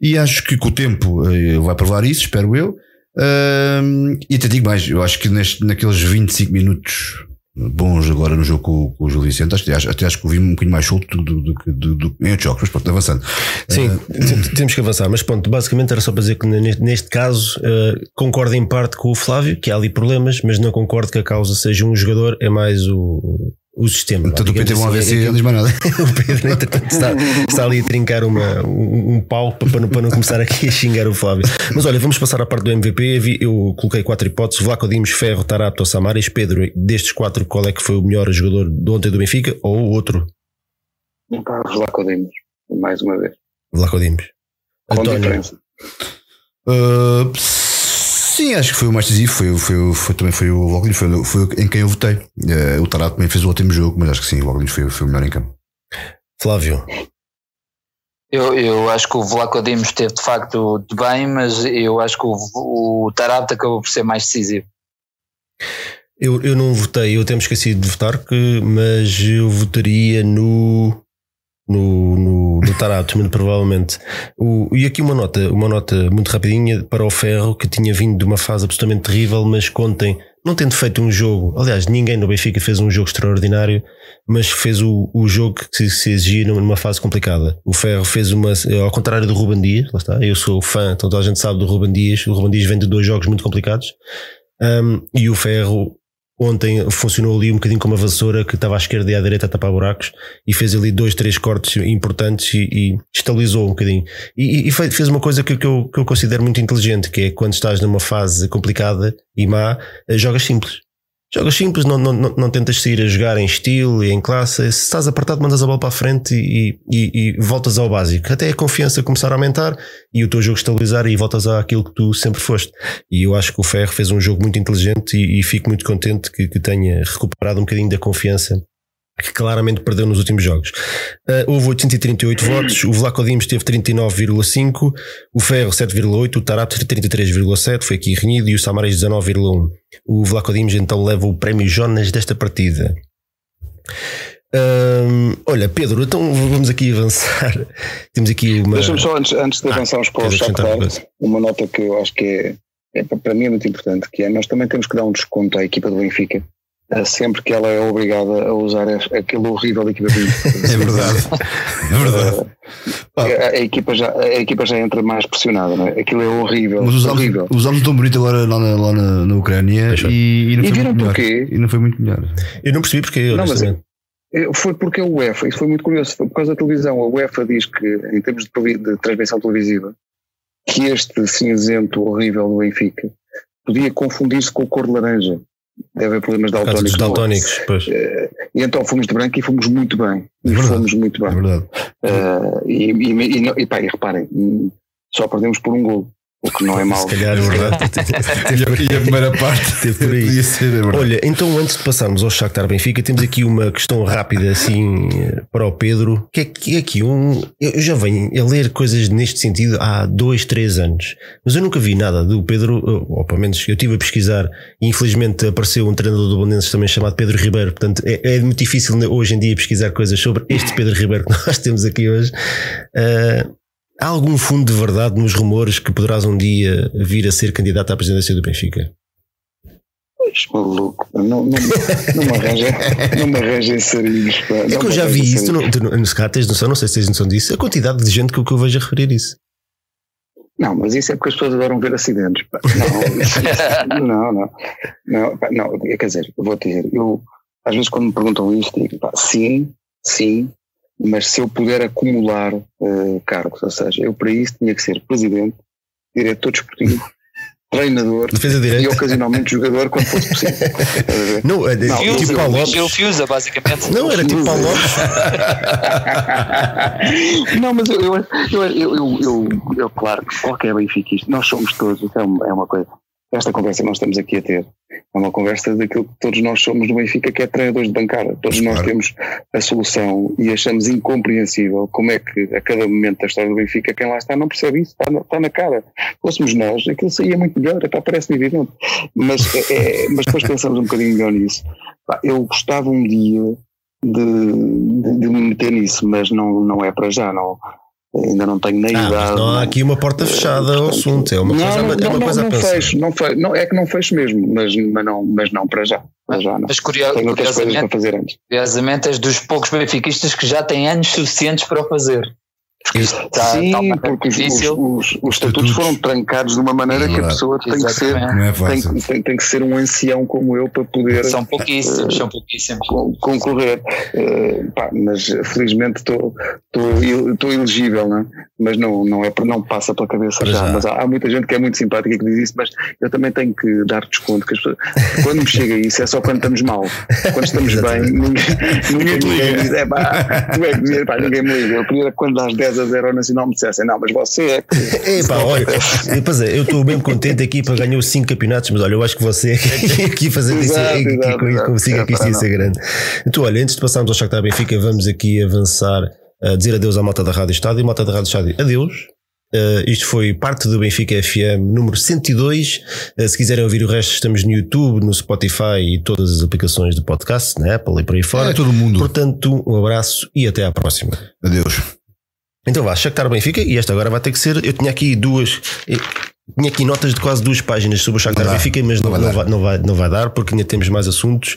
e acho que com o tempo uh, vai provar isso, espero eu. Uh, e até digo mais, eu acho que neste, naqueles 25 minutos bons agora no jogo com, com o Gil Vicente, acho, até acho que o vi um bocadinho mais solto do, do, do, do, em outros jogos, mas pronto, avançando. Sim, uh, temos que avançar, mas pronto, basicamente era só para dizer que neste, neste caso uh, concordo em parte com o Flávio, que há ali problemas, mas não concordo que a causa seja um jogador, é mais o, o sistema. Portanto, (laughs) o Pedro um AVC e diz mais nada. o Pedro, entretanto, está, está ali a trincar uma, um, um pau para não, para não começar aqui a xingar o Flávio. Mas olha, vamos passar à parte do MVP. Eu coloquei quatro hipóteses: Vlaco Dimos, Ferro, Tarato, Samaris. Pedro, destes quatro, qual é que foi o melhor jogador de ontem do Benfica ou o outro? Vlaco Dimos, mais uma vez. Vlaco Dimos. Com António. diferença. Uh, Sim, acho que foi o mais decisivo, foi, foi, foi, também foi o Loglinho, foi, foi em quem eu votei. Uh, o Tarato também fez o ótimo jogo, mas acho que sim, o Loglinho foi, foi o melhor em campo. Flávio. Eu, eu acho que o Vlaco Dimos esteve de facto de bem, mas eu acho que o, o Tarato acabou por ser mais decisivo. Eu, eu não votei, eu até me esqueci de votar, que, mas eu votaria no no, no, no Tarato, muito provavelmente. O, e aqui uma nota, uma nota muito rapidinha para o Ferro, que tinha vindo de uma fase absolutamente terrível, mas contem, não tendo feito um jogo, aliás, ninguém no Benfica fez um jogo extraordinário, mas fez o, o jogo que se exigia numa fase complicada. O Ferro fez uma, ao contrário do Ruben Dias, lá está, eu sou fã, então toda a gente sabe do Ruben Dias, o Ruben Dias vem de dois jogos muito complicados, um, e o Ferro Ontem funcionou ali um bocadinho como a vassoura que estava à esquerda e à direita a tapar buracos e fez ali dois, três cortes importantes e, e estabilizou um bocadinho. E, e, fez uma coisa que, que, eu, que eu considero muito inteligente, que é quando estás numa fase complicada e má, eh, jogas simples. Jogas simples, não, não, não, tentas sair a jogar em estilo e em classe. Se estás apertado, mandas a bola para a frente e, e, e, voltas ao básico. Até a confiança começar a aumentar e o teu jogo estabilizar e voltas àquilo que tu sempre foste. E eu acho que o Ferro fez um jogo muito inteligente e, e fico muito contente que, que tenha recuperado um bocadinho da confiança que claramente perdeu nos últimos jogos. Uh, houve 838 votos, o Vlaco Dimos teve 39,5, o Ferro 7,8, o Tarato 33,7, foi aqui renhido, e o Samares 19,1. O Vlaco Dimos então leva o prémio Jonas desta partida. Um, olha, Pedro, então vamos aqui avançar. (laughs) Temos aqui uma. Deixa-me só, antes, antes de ah, avançarmos ah, para o Shakhtar, uma nota que eu acho que é, é, para mim é muito importante, que é nós também temos que dar um desconto à equipa do Benfica sempre que ela é obrigada a usar aquele horrível equipamento. (laughs) é verdade. É verdade. A, a, equipa já, a equipa já entra mais pressionada, não é? Aquilo é horrível. Mas usámos, horrível. usámos tão bonito agora lá na, lá na, na Ucrânia e, e, não e foi muito porquê? Melhor. E não foi muito melhor. Eu não percebi porque. Não, mas foi porque a UEFA, isso foi muito curioso, foi por causa da televisão. A UEFA diz que, em termos de, de transmissão televisiva, que este cinzento horrível do Benfica podia confundir-se com o cor de laranja. Deve haver problemas daltónicos. daltónicos pois. Uh, e então fomos de branco e fomos muito bem. E é fomos muito bem. É verdade. Uh, e, e, e, e, pá, e reparem, só perdemos por um gol o que não é mau. Se calhar é verdade. (laughs) e a primeira parte teve por aí. Ser, é Olha, então antes de passarmos ao Shakhtar Benfica, temos aqui uma questão rápida assim para o Pedro, que é, que é aqui um. Eu já venho a ler coisas neste sentido há dois, três anos, mas eu nunca vi nada do Pedro, ou pelo menos eu estive a pesquisar e infelizmente apareceu um treinador do Bonenses também chamado Pedro Ribeiro, portanto é, é, muito difícil hoje em dia pesquisar coisas sobre este Pedro Ribeiro que (laughs) nós temos aqui hoje. Uh, Há algum fundo de verdade nos rumores que poderás um dia vir a ser candidato à presidência do Benfica? Pois, maluco, não, não, não me arranjem não me arranjem sarinhos. É que eu já vi isso, não, tu, não, tens noção, não sei se tens noção disso, a quantidade de gente que, que eu vejo a referir isso. Não, mas isso é porque as pessoas adoram ver acidentes. (laughs) Não, não, não, não, não, quer dizer, eu vou dizer, eu às vezes quando me perguntam isto, digo, pá, sim, sim, mas se eu puder acumular uh, cargos, ou seja, eu para isso tinha que ser presidente, diretor desportivo, (laughs) treinador e ocasionalmente jogador quando fosse possível. (laughs) não, é, não, tipo Paulo Lopes. Eu Fiusa, basicamente. Não, era tipo Paulo Lopes. (laughs) não, mas eu eu, eu, eu, eu, eu, claro, qualquer benfiquista, nós somos todos, é uma, é uma coisa esta conversa que nós estamos aqui a ter é uma conversa daquilo que todos nós somos no Benfica, que é treinadores de bancada. Todos claro. nós temos a solução e achamos incompreensível como é que a cada momento da história do Benfica quem lá está não percebe isso, está na, está na cara. Fôssemos nós, aquilo saía muito melhor, parece-me evidente. Mas, é, é, mas depois pensamos um bocadinho melhor nisso. Eu gostava um dia de, de, de me meter nisso, mas não, não é para já, não ainda não tenho nem ah, idade. Não há aqui uma porta fechada ao assunto, é uma não, coisa, não, é uma não, coisa não, não fecho, não fecho, não, é que não fecho mesmo, mas, mas, não, mas não para já. Para já não. Mas curio, tenho outras coisas para fazer antes. Curiosamente, és dos poucos benfiquistas que já têm anos suficientes para o fazer. Está, Sim, porque os, os, os, estatutos foram trancados de uma maneira que a pessoa tem que, ser, é tem, tem, tem, que ser um ancião como eu para poder. São pouquíssimos, uh, são pouquíssimos. Concorrer. Uh, pá, mas felizmente estou elegível, não é? mas não, não, é, não passa pela cabeça já. já. Mas há, há, muita gente que é muito simpática que diz isso, mas eu também tenho que dar desconto. Que pessoas, quando me chega isso é só quando estamos mal. Quando estamos (laughs) bem, ninguém, ninguém, ninguém me diz, é pá, é que pá, ninguém me liga. Eu queria quando às 10 a 0 ao Nacional me dissessem, não, mas você é que. (laughs) Epá, olha, pois é, eu estou bem contente aqui para ganhar os 5 campeonatos, mas olha, eu acho que você é que (laughs) aqui fazer isso, aqui, aqui, consiga que isto ia ser grande. Então, olha, antes de passarmos ao Shakhtar Benfica, vamos aqui avançar a dizer adeus à malta da Rádio Estádio. Malta da Rádio Estádio, adeus. Uh, isto foi parte do Benfica FM número 102. Uh, se quiserem ouvir o resto, estamos no YouTube, no Spotify e todas as aplicações de podcast, na Apple e por aí fora. É todo mundo. Portanto, um abraço e até à próxima. Adeus. Então vá, Shakhtar Benfica e esta agora vai ter que ser. Eu tinha aqui duas. Tinha aqui notas de quase duas páginas sobre o Shakhtar não Benfica, mas não, não, vai, não, vai, não vai dar porque ainda temos mais assuntos.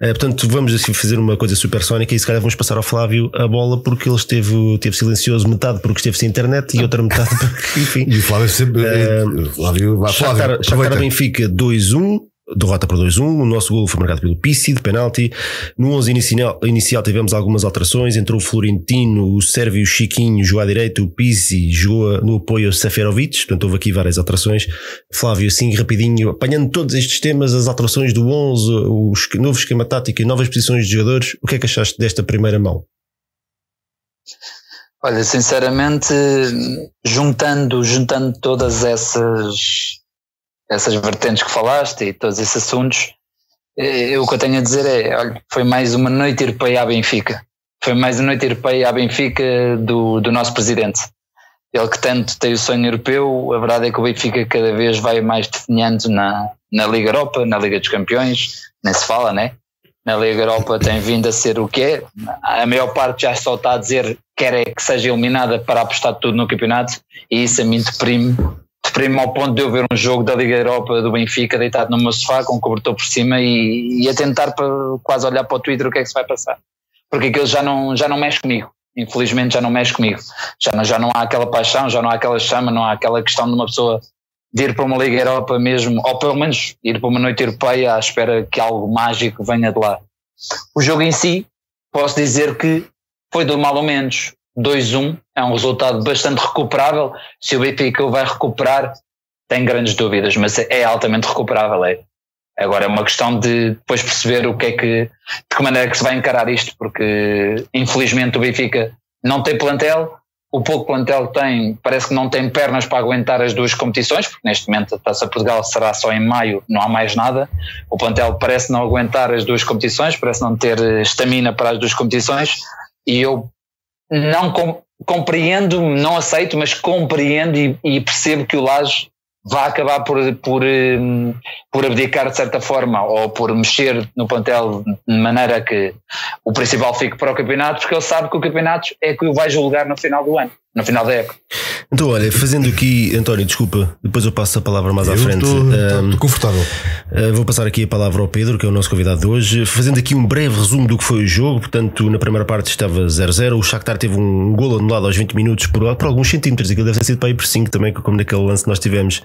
Uh, portanto, vamos assim fazer uma coisa supersónica e se calhar vamos passar ao Flávio a bola porque ele esteve, esteve silencioso metade porque esteve sem internet e outra metade porque, (laughs) enfim. E o Flávio sempre. Uh, Flávio, vai, Flávio, Shakhtar, Shakhtar Benfica 2-1 derrota por 2-1. O nosso gol foi marcado pelo Pissi de penalti. No 11 inicial, inicial tivemos algumas alterações. Entrou o Florentino, o Sérvio Chiquinho jogou à direita, o Pissi jogou no apoio ao Seferovic. Portanto, houve aqui várias alterações. Flávio, assim rapidinho, apanhando todos estes temas, as alterações do 11, o novo esquema tático e novas posições de jogadores, o que é que achaste desta primeira mão? Olha, sinceramente, juntando, juntando todas essas essas vertentes que falaste e todos esses assuntos, eh, o que eu tenho a dizer é, olha, foi mais uma noite europeia à Benfica. Foi mais uma noite europeia à Benfica do, do nosso presidente. Ele que tanto tem o sonho europeu, a verdade é que o Benfica cada vez vai mais definhando na, na Liga Europa, na Liga dos Campeões, nem se fala, né? Na Liga Europa tem vindo a ser o que é. A maior parte já só está a dizer quer é que seja eliminada para apostar tudo no campeonato e isso a mim deprime deprime ao ponto de eu ver um jogo da Liga Europa do Benfica deitado no meu sofá com um cobertor por cima e, e a tentar para, quase olhar para o Twitter o que é que se vai passar. Porque aquilo já não, já não mexe comigo. Infelizmente já não mexe comigo. Já não, já não há aquela paixão, já não há aquela chama, não há aquela questão de uma pessoa de ir para uma Liga Europa mesmo, ou pelo menos ir para uma noite europeia à espera que algo mágico venha de lá. O jogo em si, posso dizer que foi do mal ou menos. 2-1 é um resultado bastante recuperável. Se o Benfica o vai recuperar, tem grandes dúvidas, mas é altamente recuperável. É. Agora é uma questão de depois perceber o que é que, de que maneira é que se vai encarar isto, porque infelizmente o Benfica não tem plantel, o pouco plantel tem, parece que não tem pernas para aguentar as duas competições, porque neste momento a Taça Portugal será só em maio, não há mais nada. O plantel parece não aguentar as duas competições, parece não ter estamina para as duas competições, e eu não com, compreendo, não aceito, mas compreendo e, e percebo que o Laje vai acabar por, por, hum, por abdicar de certa forma ou por mexer no plantel de maneira que o principal fique para o campeonato, porque ele sabe que o campeonato é que o vai julgar no final do ano no final da época. Então, olha, fazendo aqui, António, desculpa, depois eu passo a palavra mais eu à frente. Estou confortável. Uh, vou passar aqui a palavra ao Pedro, que é o nosso convidado de hoje, fazendo aqui um breve resumo do que foi o jogo. Portanto, na primeira parte estava 0-0. O Shakhtar teve um golo anulado aos 20 minutos por, por alguns centímetros, aquilo deve ter sido para ir por 5 também, como naquele lance que nós tivemos.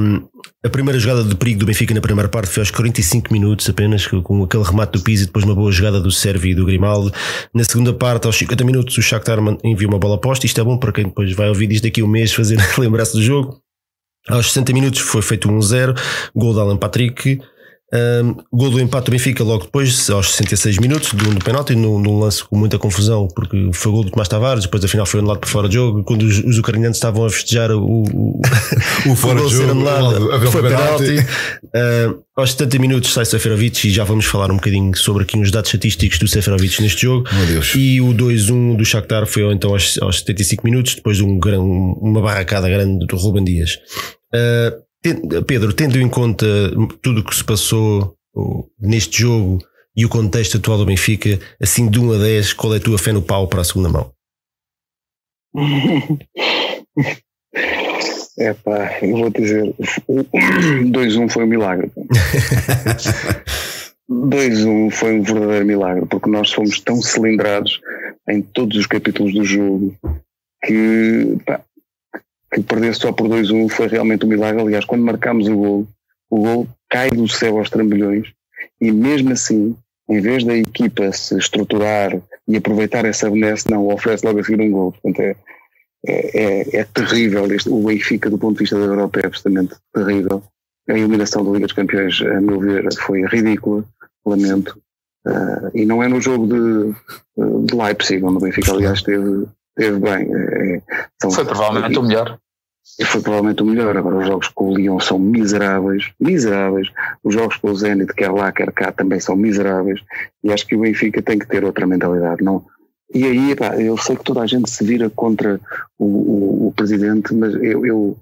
Um, a primeira jogada de perigo do Benfica na primeira parte foi aos 45 minutos apenas, com aquele remate do Pizzi e depois uma boa jogada do Servi e do Grimaldo. Na segunda parte, aos 50 minutos, o Shakhtar enviou uma bola posta. Isto é bom para quem depois vai ouvir daqui um mês, fazer (laughs) lembrar-se do jogo. Aos 60 minutos foi feito um 1-0, gol de Alan Patrick. Um, gol do empate do Benfica logo depois, aos 66 minutos, do, do penalti, num, num lance com muita confusão, porque foi gol do Tomás Tavares, depois afinal foi anulado para fora de jogo. Quando os, os ucranianos estavam a festejar o, o, o (laughs) fora de jogo, anulado, foi penalti. Uh, aos 70 minutos sai Seferovic e já vamos falar um bocadinho sobre aqui uns dados estatísticos do Seferovic neste jogo. E o 2-1 do Shakhtar foi então aos, aos 75 minutos, depois de um, uma barracada grande do Ruben Dias. Uh, Pedro, tendo em conta tudo o que se passou neste jogo e o contexto atual do Benfica, assim de 1 a 10, qual é a tua fé no pau para a segunda mão? (laughs) É pá, eu vou dizer, 2-1 foi um milagre. (laughs) 2-1 foi um verdadeiro milagre, porque nós fomos tão cilindrados em todos os capítulos do jogo que pá, que perder só por 2-1 foi realmente um milagre. Aliás, quando marcámos o gol, o gol cai do céu aos trambolhões e mesmo assim, em vez da equipa se estruturar e aproveitar essa benesse, não, oferece logo a seguir um gol. Portanto, é, é, é, é terrível. Este, o Benfica, do ponto de vista da Europa, é absolutamente terrível. A eliminação da Liga dos Campeões, a meu ver, foi ridícula, lamento. Uh, e não é no jogo de, de Leipzig, onde o Benfica, aliás, esteve, esteve bem. É, são, foi provavelmente o melhor. E foi provavelmente o melhor. Agora, os jogos com o Lyon são miseráveis, miseráveis. Os jogos com o Zenit, quer lá, quer cá, também são miseráveis. E acho que o Benfica tem que ter outra mentalidade. Não, e aí, pá, eu sei que toda a gente se vira contra o, o, o presidente, mas eu, eu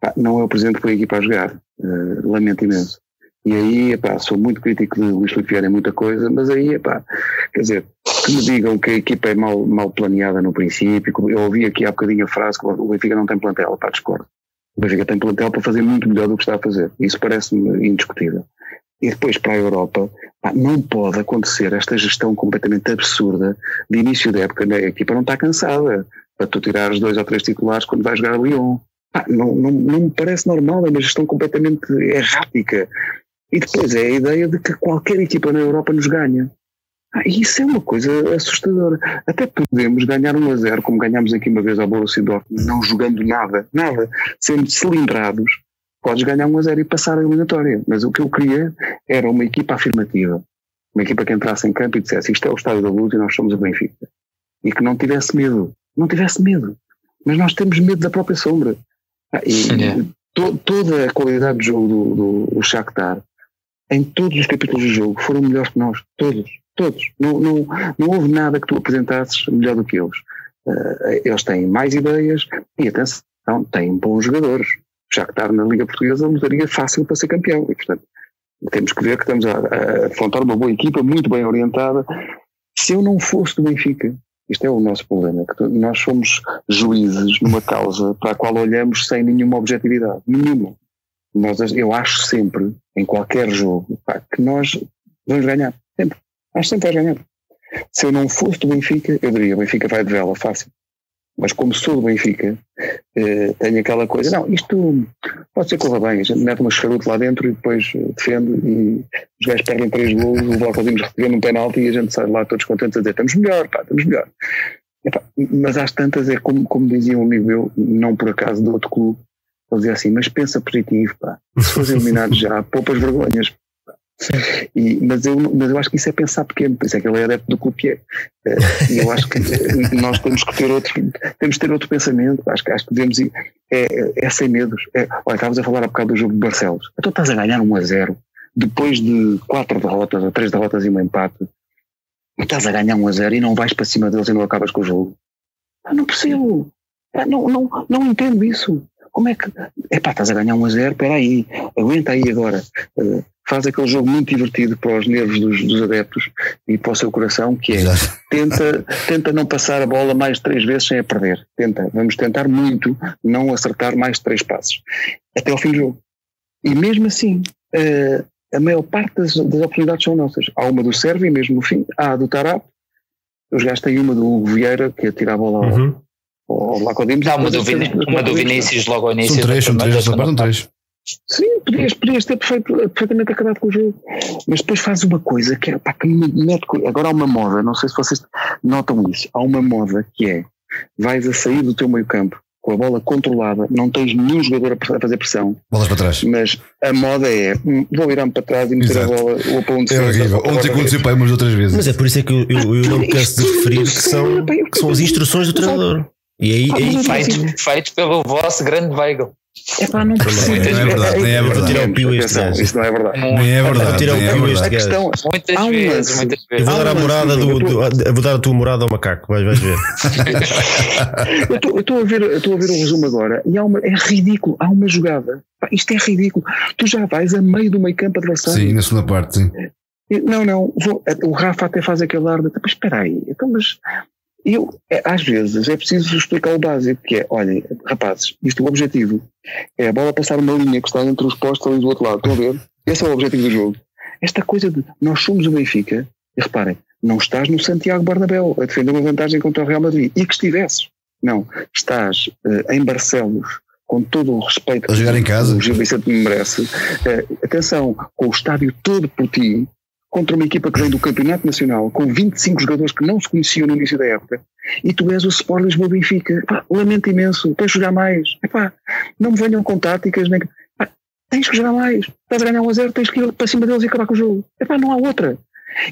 pá, não é o presidente que foi a equipa a jogar. Uh, lamento imenso. E aí, epá, sou muito crítico de Luís Filipe em muita coisa, mas aí, epá, quer dizer, que me digam que a equipa é mal, mal planeada no princípio, eu ouvi aqui há bocadinho a frase que o Benfica não tem plantel, pá, discordo. O Benfica tem plantel para fazer muito melhor do que está a fazer. Isso parece-me indiscutível. E depois para a Europa, não pode acontecer esta gestão completamente absurda de início da época, né? a equipa não está cansada para tu tirar os dois ou três titulares quando vais jogar a Lyon. Pá, não, não, não me parece normal, é uma gestão completamente errática. E depois é a ideia de que qualquer equipa na Europa nos ganha. Ah, isso é uma coisa assustadora. Até podemos ganhar 1 a 0, como ganhámos aqui uma vez ao Borussia Dortmund, não jogando nada, nada, sendo cilindrados. Podes ganhar 1 a 0 e passar a eliminatória. Mas o que eu queria era uma equipa afirmativa. Uma equipa que entrasse em campo e dissesse isto é o Estádio da Luz e nós somos o Benfica. E que não tivesse medo. Não tivesse medo. Mas nós temos medo da própria sombra. Ah, e to, toda a qualidade do jogo do, do, do Shakhtar em todos os capítulos do jogo foram melhores que nós, todos, todos. Não, não, não houve nada que tu apresentasses melhor do que eles. Uh, eles têm mais ideias e atenção, têm bons jogadores. Já que estar na Liga Portuguesa seria fácil para ser campeão e portanto temos que ver que estamos a, a afrontar uma boa equipa, muito bem orientada. Se eu não fosse do Benfica, isto é o nosso problema, que nós somos juízes numa causa para a qual olhamos sem nenhuma objetividade, nenhuma nós, eu acho sempre, em qualquer jogo, pá, que nós vamos ganhar. Sempre. Acho que ganhar. Se eu não fosse do Benfica, eu diria: o Benfica vai de vela, fácil. Mas como sou do Benfica, eh, tenho aquela coisa, não, isto pode ser corra bem, a gente mete uma charuto lá dentro e depois eh, defende e os gajos perdem três gols, o Valcodimos recebendo um penalti e a gente sai lá todos contentes a dizer, estamos melhor, pá, estamos melhor. mas às tantas é como, como dizia um amigo meu, não por acaso de outro clube, ele dizia assim, mas pensa positivo, pá. Se fores eliminado (laughs) já, poupas vergonhas. E, mas, eu, mas eu acho que isso é pensar pequeno, por isso é que ele é adepto do que é. Eh, e eu acho que nós temos que ter outro, temos que ter outro pensamento, acho, acho que devemos ir, é, é sem medos. É, olha, estávamos a falar há bocado do jogo de Barcelos. Então estás a ganhar 1 a 0 depois de quatro derrotas ou três derrotas e um empate. Estás a ganhar 1 a 0 e não vais para cima deles e não acabas com o jogo. Ah, não percebo. Ah, não, não, não entendo isso. Como é que. Epá, estás a ganhar 1 a 0, espera aí, aguenta aí agora. Uh, faz aquele jogo muito divertido para os nervos dos, dos adeptos e para o seu coração, que é tenta, tenta não passar a bola mais de três vezes sem a perder. Tenta, vamos tentar muito não acertar mais de três passos até ao fim do jogo. E mesmo assim, uh, a maior parte das, das, oportunidades são nossas. Há uma do Sérvio, mesmo no fim, há a do Tarap, os gajos têm uma do Hugo Vieira, que tirar a bola ao, uhum ou lá Lacodimos. Não, uma do, Vin uma do Vinícius logo ao início. São três, são três, são três. Sim, podias, podias ter perfeito, perfeitamente acabado com o jogo. Mas depois faz uma coisa que, é, pá, que me mete. Agora há uma moda, não sei se vocês notam isso. Há uma moda que é: vais a sair do teu meio campo com a bola controlada, não tens nenhum jogador a fazer pressão. Bolas para trás. Mas a moda é, hum, vou virar-me para trás e meter Exato. a bola o apoio É horrível. Ontem aconteceu para umas outras vezes. Mas é por isso é que eu, eu, eu não me canso de referir que são, que são as instruções do treinador. E aí, aí feito, feito pelo vosso grande Weigl. É para não perceber. Não é verdade, nem é verdade. Tirar o pio este gajo. Isso não é verdade. Nem é verdade. Tirar o pio este gajo. Muitas vezes, muitas vezes. Eu vou dar a morada do, do, vou dar a tua morada ao macaco, vais, vais ver. (laughs) eu estou a ver, estou a ver o resumo agora e há uma, é ridículo, há uma jogada. Isto é ridículo. Tu já vais a meio do meio campo adversário. Sim, na segunda parte, sim. Não, não, vou, o Rafa até faz aquele ar de, mas espera aí, então, mas eu, é, às vezes, é preciso explicar o básico, que é, olhem, rapazes, isto é o objetivo é a bola passar uma linha que está entre os postos ali do outro lado, estão a ver? Esse é o objetivo do jogo. Esta coisa de nós somos o Benfica, e reparem, não estás no Santiago Bernabéu a defender uma vantagem contra o Real Madrid, e que estivesses. Não, estás uh, em Barcelos, com todo o respeito a jogar em casa. o Gil Vicente me merece, uh, atenção, com o estádio todo por ti, contra uma equipa que vem do Campeonato Nacional, com 25 jogadores que não se conheciam no início da época, e tu és o Sport Lisboa Benfica. Epá, lamento imenso, tens que jogar mais. Epá, não me venham com táticas, nem... Epá, tens que jogar mais. Estás a ganhar 1 a 0, tens que ir para cima deles e acabar com o jogo. Epá, não há outra.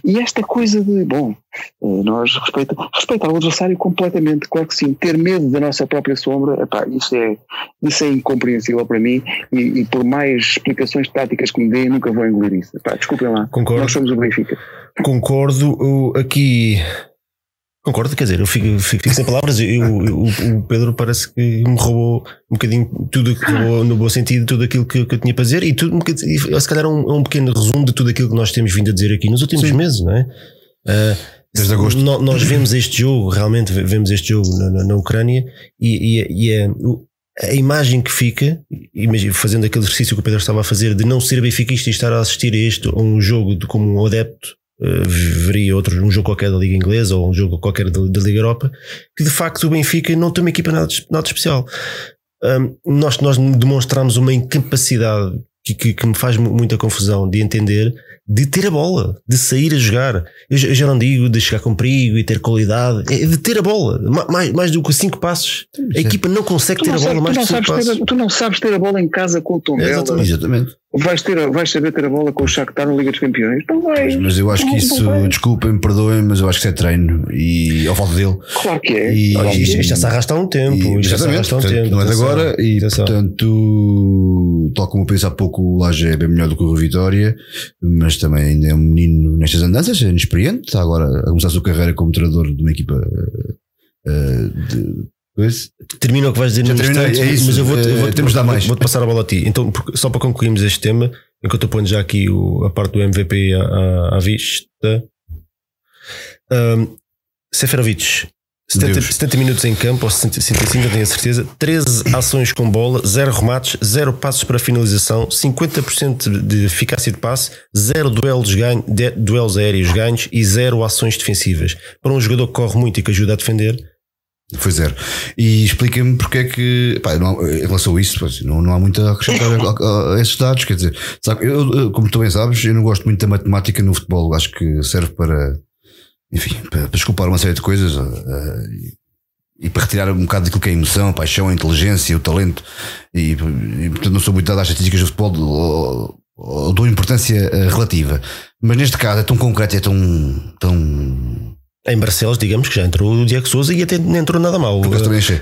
E esta coisa de, bom, eh, nós respeita, respeitar o adversário completamente, claro que sim, ter medo da nossa própria sombra, epá, isso, é, isso é incompreensível para mim e, e, por mais explicações táticas que me deem, nunca vou engolir isso. Epá, desculpem lá, Concordo. nós somos o Benfica. Concordo, aqui Concordo, quer dizer, eu fico, fico, fico sem palavras. Eu, o, o, Pedro parece que me roubou um bocadinho tudo (laughs) no bom sentido, tudo aquilo que, que eu tinha para dizer e tudo, e, se calhar um, um pequeno resumo de tudo aquilo que nós temos vindo a dizer aqui nos últimos Sim. meses, não é? Uh, Desde agosto. No, nós vemos (laughs) este jogo, realmente vemos este jogo na, na, na Ucrânia e, e, e é, a imagem que fica, fazendo aquele exercício que o Pedro estava a fazer de não ser benfiquista e estar a assistir a este, a um jogo de, como um adepto, uh, veria outro, um jogo qualquer da Liga Inglesa ou um jogo qualquer da, da Liga Europa, que de facto o Benfica não tem uma equipa nada, nada especial. Um, nós, nós demonstramos uma incapacidade que, que, que, me faz muita confusão de entender de ter a bola, de sair a jogar. Eu, eu já não digo de chegar com perigo e ter qualidade, é de ter a bola, mais, mais do que cinco passos. A equipa não consegue tu ter não a bola mais do que cinco passos. Ter, tu não sabes ter a bola em casa com o tom é, exatamente. exatamente. Vais, ter, vais saber ter a bola com o Shakhtar na Liga dos Campeões? Não vais. Mas eu acho que isso, desculpem-me, perdoem, mas eu acho que isso é treino e ao falta dele. Claro que é. E, claro isto, isto já se arrasta há um tempo. E, isto já se arrasta há um tempo. Não é de agora e, atenção. portanto, tal como eu pensei há pouco, o Laje é bem melhor do que o Vitória, mas também ainda é um menino nestas andanças, é inexperiente, está agora a começar a sua carreira como treinador de uma equipa uh, de. Termina o que vais dizer Já no instante, é isso, mas eu vou-te vou vou dar mais. Vou-te passar a bola a ti. Então, só para concluirmos este tema, enquanto eu ponho já aqui o, a parte do MVP à, à, à vista. Um, Seferovic, 70, 70, minutos em campo, ou 65, não tenho a certeza. 13 ações com bola, 0 remates, 0 passos para finalização, 50% de eficácia de passe, 0 duelos, ganho, duelos aéreos ganhos e 0 ações defensivas. Para um jogador que corre muito e que ajuda a defender, foi zero. E explica-me porque é que, pá, não, em relação a isso, não, não há muito a acrescentar a, a, a, esses dados. Quer dizer, sabe, eu, como tu bem sabes, eu não gosto muito da matemática no futebol. Acho que serve para, enfim, para, para desculpar uma série de coisas. Uh, e para retirar um bocado daquilo que é a emoção, a paixão, a inteligência, o talento, e, e portanto não sou muito dado às estatísticas do futebol, ou, ou dou importância eh, relativa. Mas neste caso é tão concreto, é tão, tão em Barcelos, digamos que já entrou o Diego Souza e até não entrou nada mal.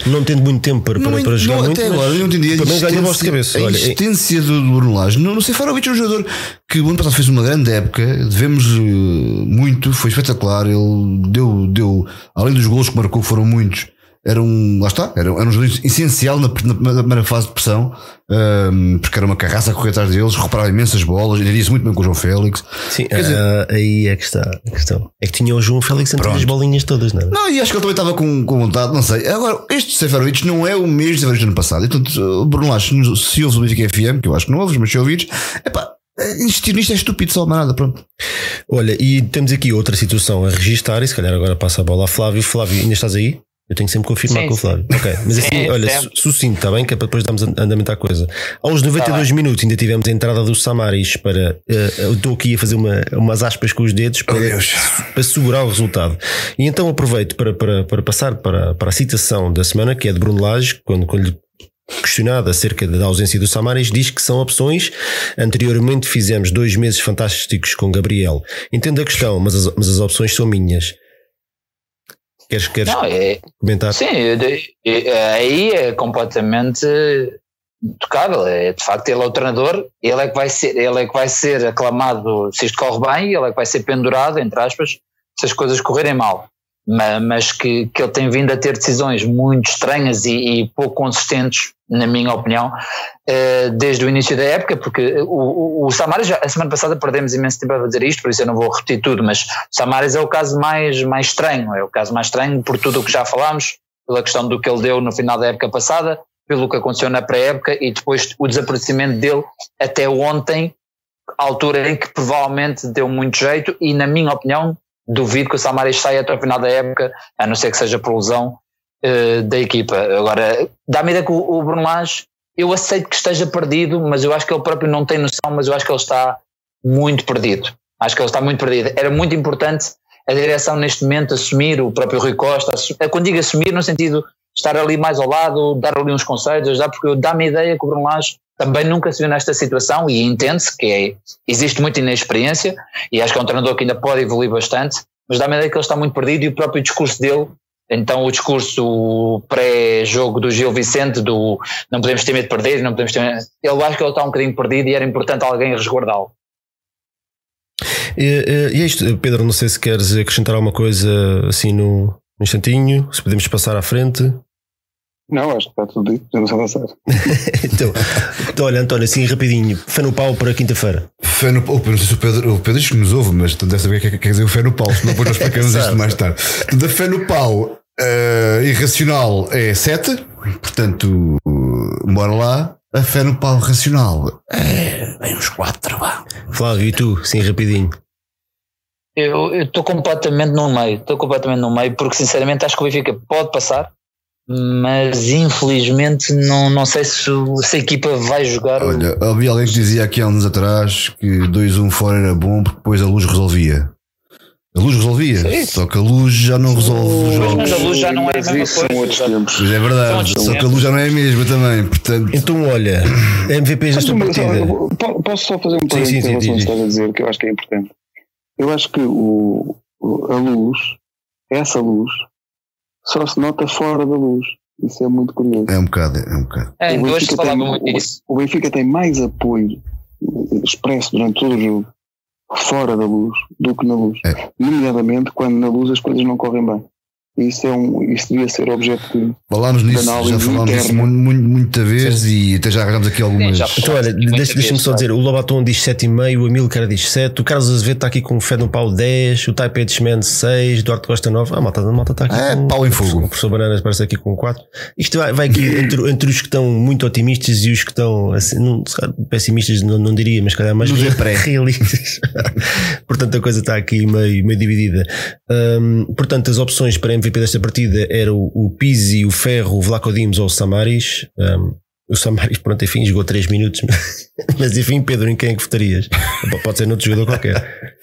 Não tendo muito tempo para, para, para jogar não, muito, até agora, eu não entendi a de cabeça. A existência do, do Bruno Lage. Não, não sei, Farovic é um jogador que o ano passado fez uma grande época, devemos uh, muito, foi espetacular. Ele deu, deu, além dos gols que marcou, foram muitos era um, lá está, era, era um jogador essencial na, na, na primeira fase de pressão, um, porque era uma carraça a correr atrás deles, recuperava imensas bolas, e isso muito bem com o João Félix. Sim, Quer dizer, uh, aí é que está a questão. É que tinha o João Félix entre as bolinhas todas, não é? Não, e acho que ele também estava com, com vontade, não sei. Agora, este Seferovic não é o mesmo Seferovic do ano passado. Então, Bruno Lage, se ouves o Benfica FM, que eu acho que não ouves, mas se ouvis, epá, insistir nisto é estúpido, só nada, pronto. Olha, e temos aqui outra situação a registar, e se calhar agora passa a bola a Flávio. Flávio, ainda estás aí? Eu tenho que sempre confirmar sim, com o Flávio. Sim. Ok, mas assim, sim, (laughs) olha, sim. sucinto, está bem? Que é para depois darmos andamento à coisa. Aos 92 tá minutos ainda tivemos a entrada do Samaris para. Uh, eu estou aqui a fazer uma, umas aspas com os dedos para, oh, para segurar o resultado. E então aproveito para, para, para passar para, para a citação da semana, que é de Bruno Lage, quando, quando lhe questionado acerca da ausência do Samaris, diz que são opções. Anteriormente fizemos dois meses fantásticos com Gabriel. Entendo a questão, mas as, mas as opções são minhas. Queres, queres não, é, comentar? Sim, aí é completamente tocável. É, de facto, ele é o treinador, ele é, que vai ser, ele é que vai ser aclamado se isto corre bem, ele é que vai ser pendurado, entre aspas, se as coisas correrem mal mas que, que ele tem vindo a ter decisões muito estranhas e, e pouco consistentes, na minha opinião, eh, desde o início da época, porque o, o, o Samaris, já, a semana passada perdemos imenso tempo a fazer isto, por isso eu não vou repetir tudo, mas o Samaris é o caso mais, mais estranho, é o caso mais estranho por tudo o que já falámos, pela questão do que ele deu no final da época passada, pelo que aconteceu na pré-época e depois o desaparecimento dele até ontem, altura em que provavelmente deu muito jeito e, na minha opinião, duvido que o Samaris saia até o final da época, a não ser que seja por lesão uh, da equipa. Agora, dá-me ideia que o, o Bruno Lage, eu aceito que esteja perdido, mas eu acho que ele próprio não tem noção, mas eu acho que ele está muito perdido. Acho que ele está muito perdido. Era muito importante a direção neste momento assumir, o próprio Rui Costa, quando digo assumir no sentido estar ali mais ao lado, dar ali uns conselhos, ajudar, porque dá-me ideia que o Bruno Lage também nunca se viu nesta situação e entende-se que é, existe muita inexperiência e acho que é um treinador que ainda pode evoluir bastante, mas dá-me a ideia que ele está muito perdido e o próprio discurso dele, então o discurso pré-jogo do Gil Vicente, do não podemos ter medo de perder, não podemos ter medo, eu acho que ele está um bocadinho perdido e era importante alguém resguardá-lo. E, e é isto, Pedro, não sei se queres acrescentar alguma coisa assim no, no instantinho, se podemos passar à frente. Não, acho que está tudo dito, podemos avançar. (laughs) então, então, olha, António, assim rapidinho, fé no pau para quinta-feira. Fé no pau, não sei se o Pedro, o Pedro diz que nos ouve, mas deve saber o que é que quer dizer o fé no pau, senão depois nós explicamos isto mais tarde. Da fé no pau uh, irracional é 7, portanto, uh, bora lá. A fé no pau racional é bem uns 4, vá. Flávio, e tu, sim, rapidinho. Eu estou completamente no meio, estou completamente no meio, porque sinceramente acho que o Benfica pode passar, mas infelizmente não, não sei se, se a equipa vai jogar. Olha, o... havia alguém que dizia aqui há anos atrás que 2-1 fora era bom porque depois a luz resolvia. A luz resolvia, Sim. só que a luz já não resolve os jogos. Mas a luz já não é a mesma coisa. Pois é verdade, só que a luz já não é a mesma também. Portanto... Então, olha, MVP desta partida. Posso só fazer um parênteses em relação ao que estás a dizer, que eu acho que é importante. Eu acho que o, a luz, essa luz, só se nota fora da luz. Isso é muito curioso. É um bocado, é um bocado. É, o Benfica, tem, muito isso. o Benfica tem mais apoio expresso durante todo o jogo fora da luz do que na luz. É. Nomeadamente quando na luz as coisas não correm bem. Isso, é um, isso devia ser objeto de Falámos nisso, já falámos nisso muito, muita vez Sim. e até já arranjamos aqui algumas. Sim, então, olha, deixa-me só dizer: o Lobaton diz 7,5, o Amilcar diz 7, o Carlos Azevedo está aqui com o Fé no Pau 10, o Taipei Desmen 6, Duarte Costa 9. Ah, malta, a malta está aqui é, com. pau em fogo. O professor Bananas parece aqui com 4. Isto vai, vai aqui (coughs) entre, entre os que estão muito otimistas e os que estão assim, não, pessimistas, não, não diria, mas calhar mais realistas. (laughs) portanto, a coisa está aqui meio, meio dividida. Um, portanto, as opções para MVP desta partida eram o, o Pizzi, o Ferro, o Vlaco Dimos ou o Samaris. Um, o Samaris, (laughs) pronto, enfim, jogou 3 minutos. (laughs) Mas enfim, Pedro, em quem é que votarias? Pode ser noutro jogador qualquer.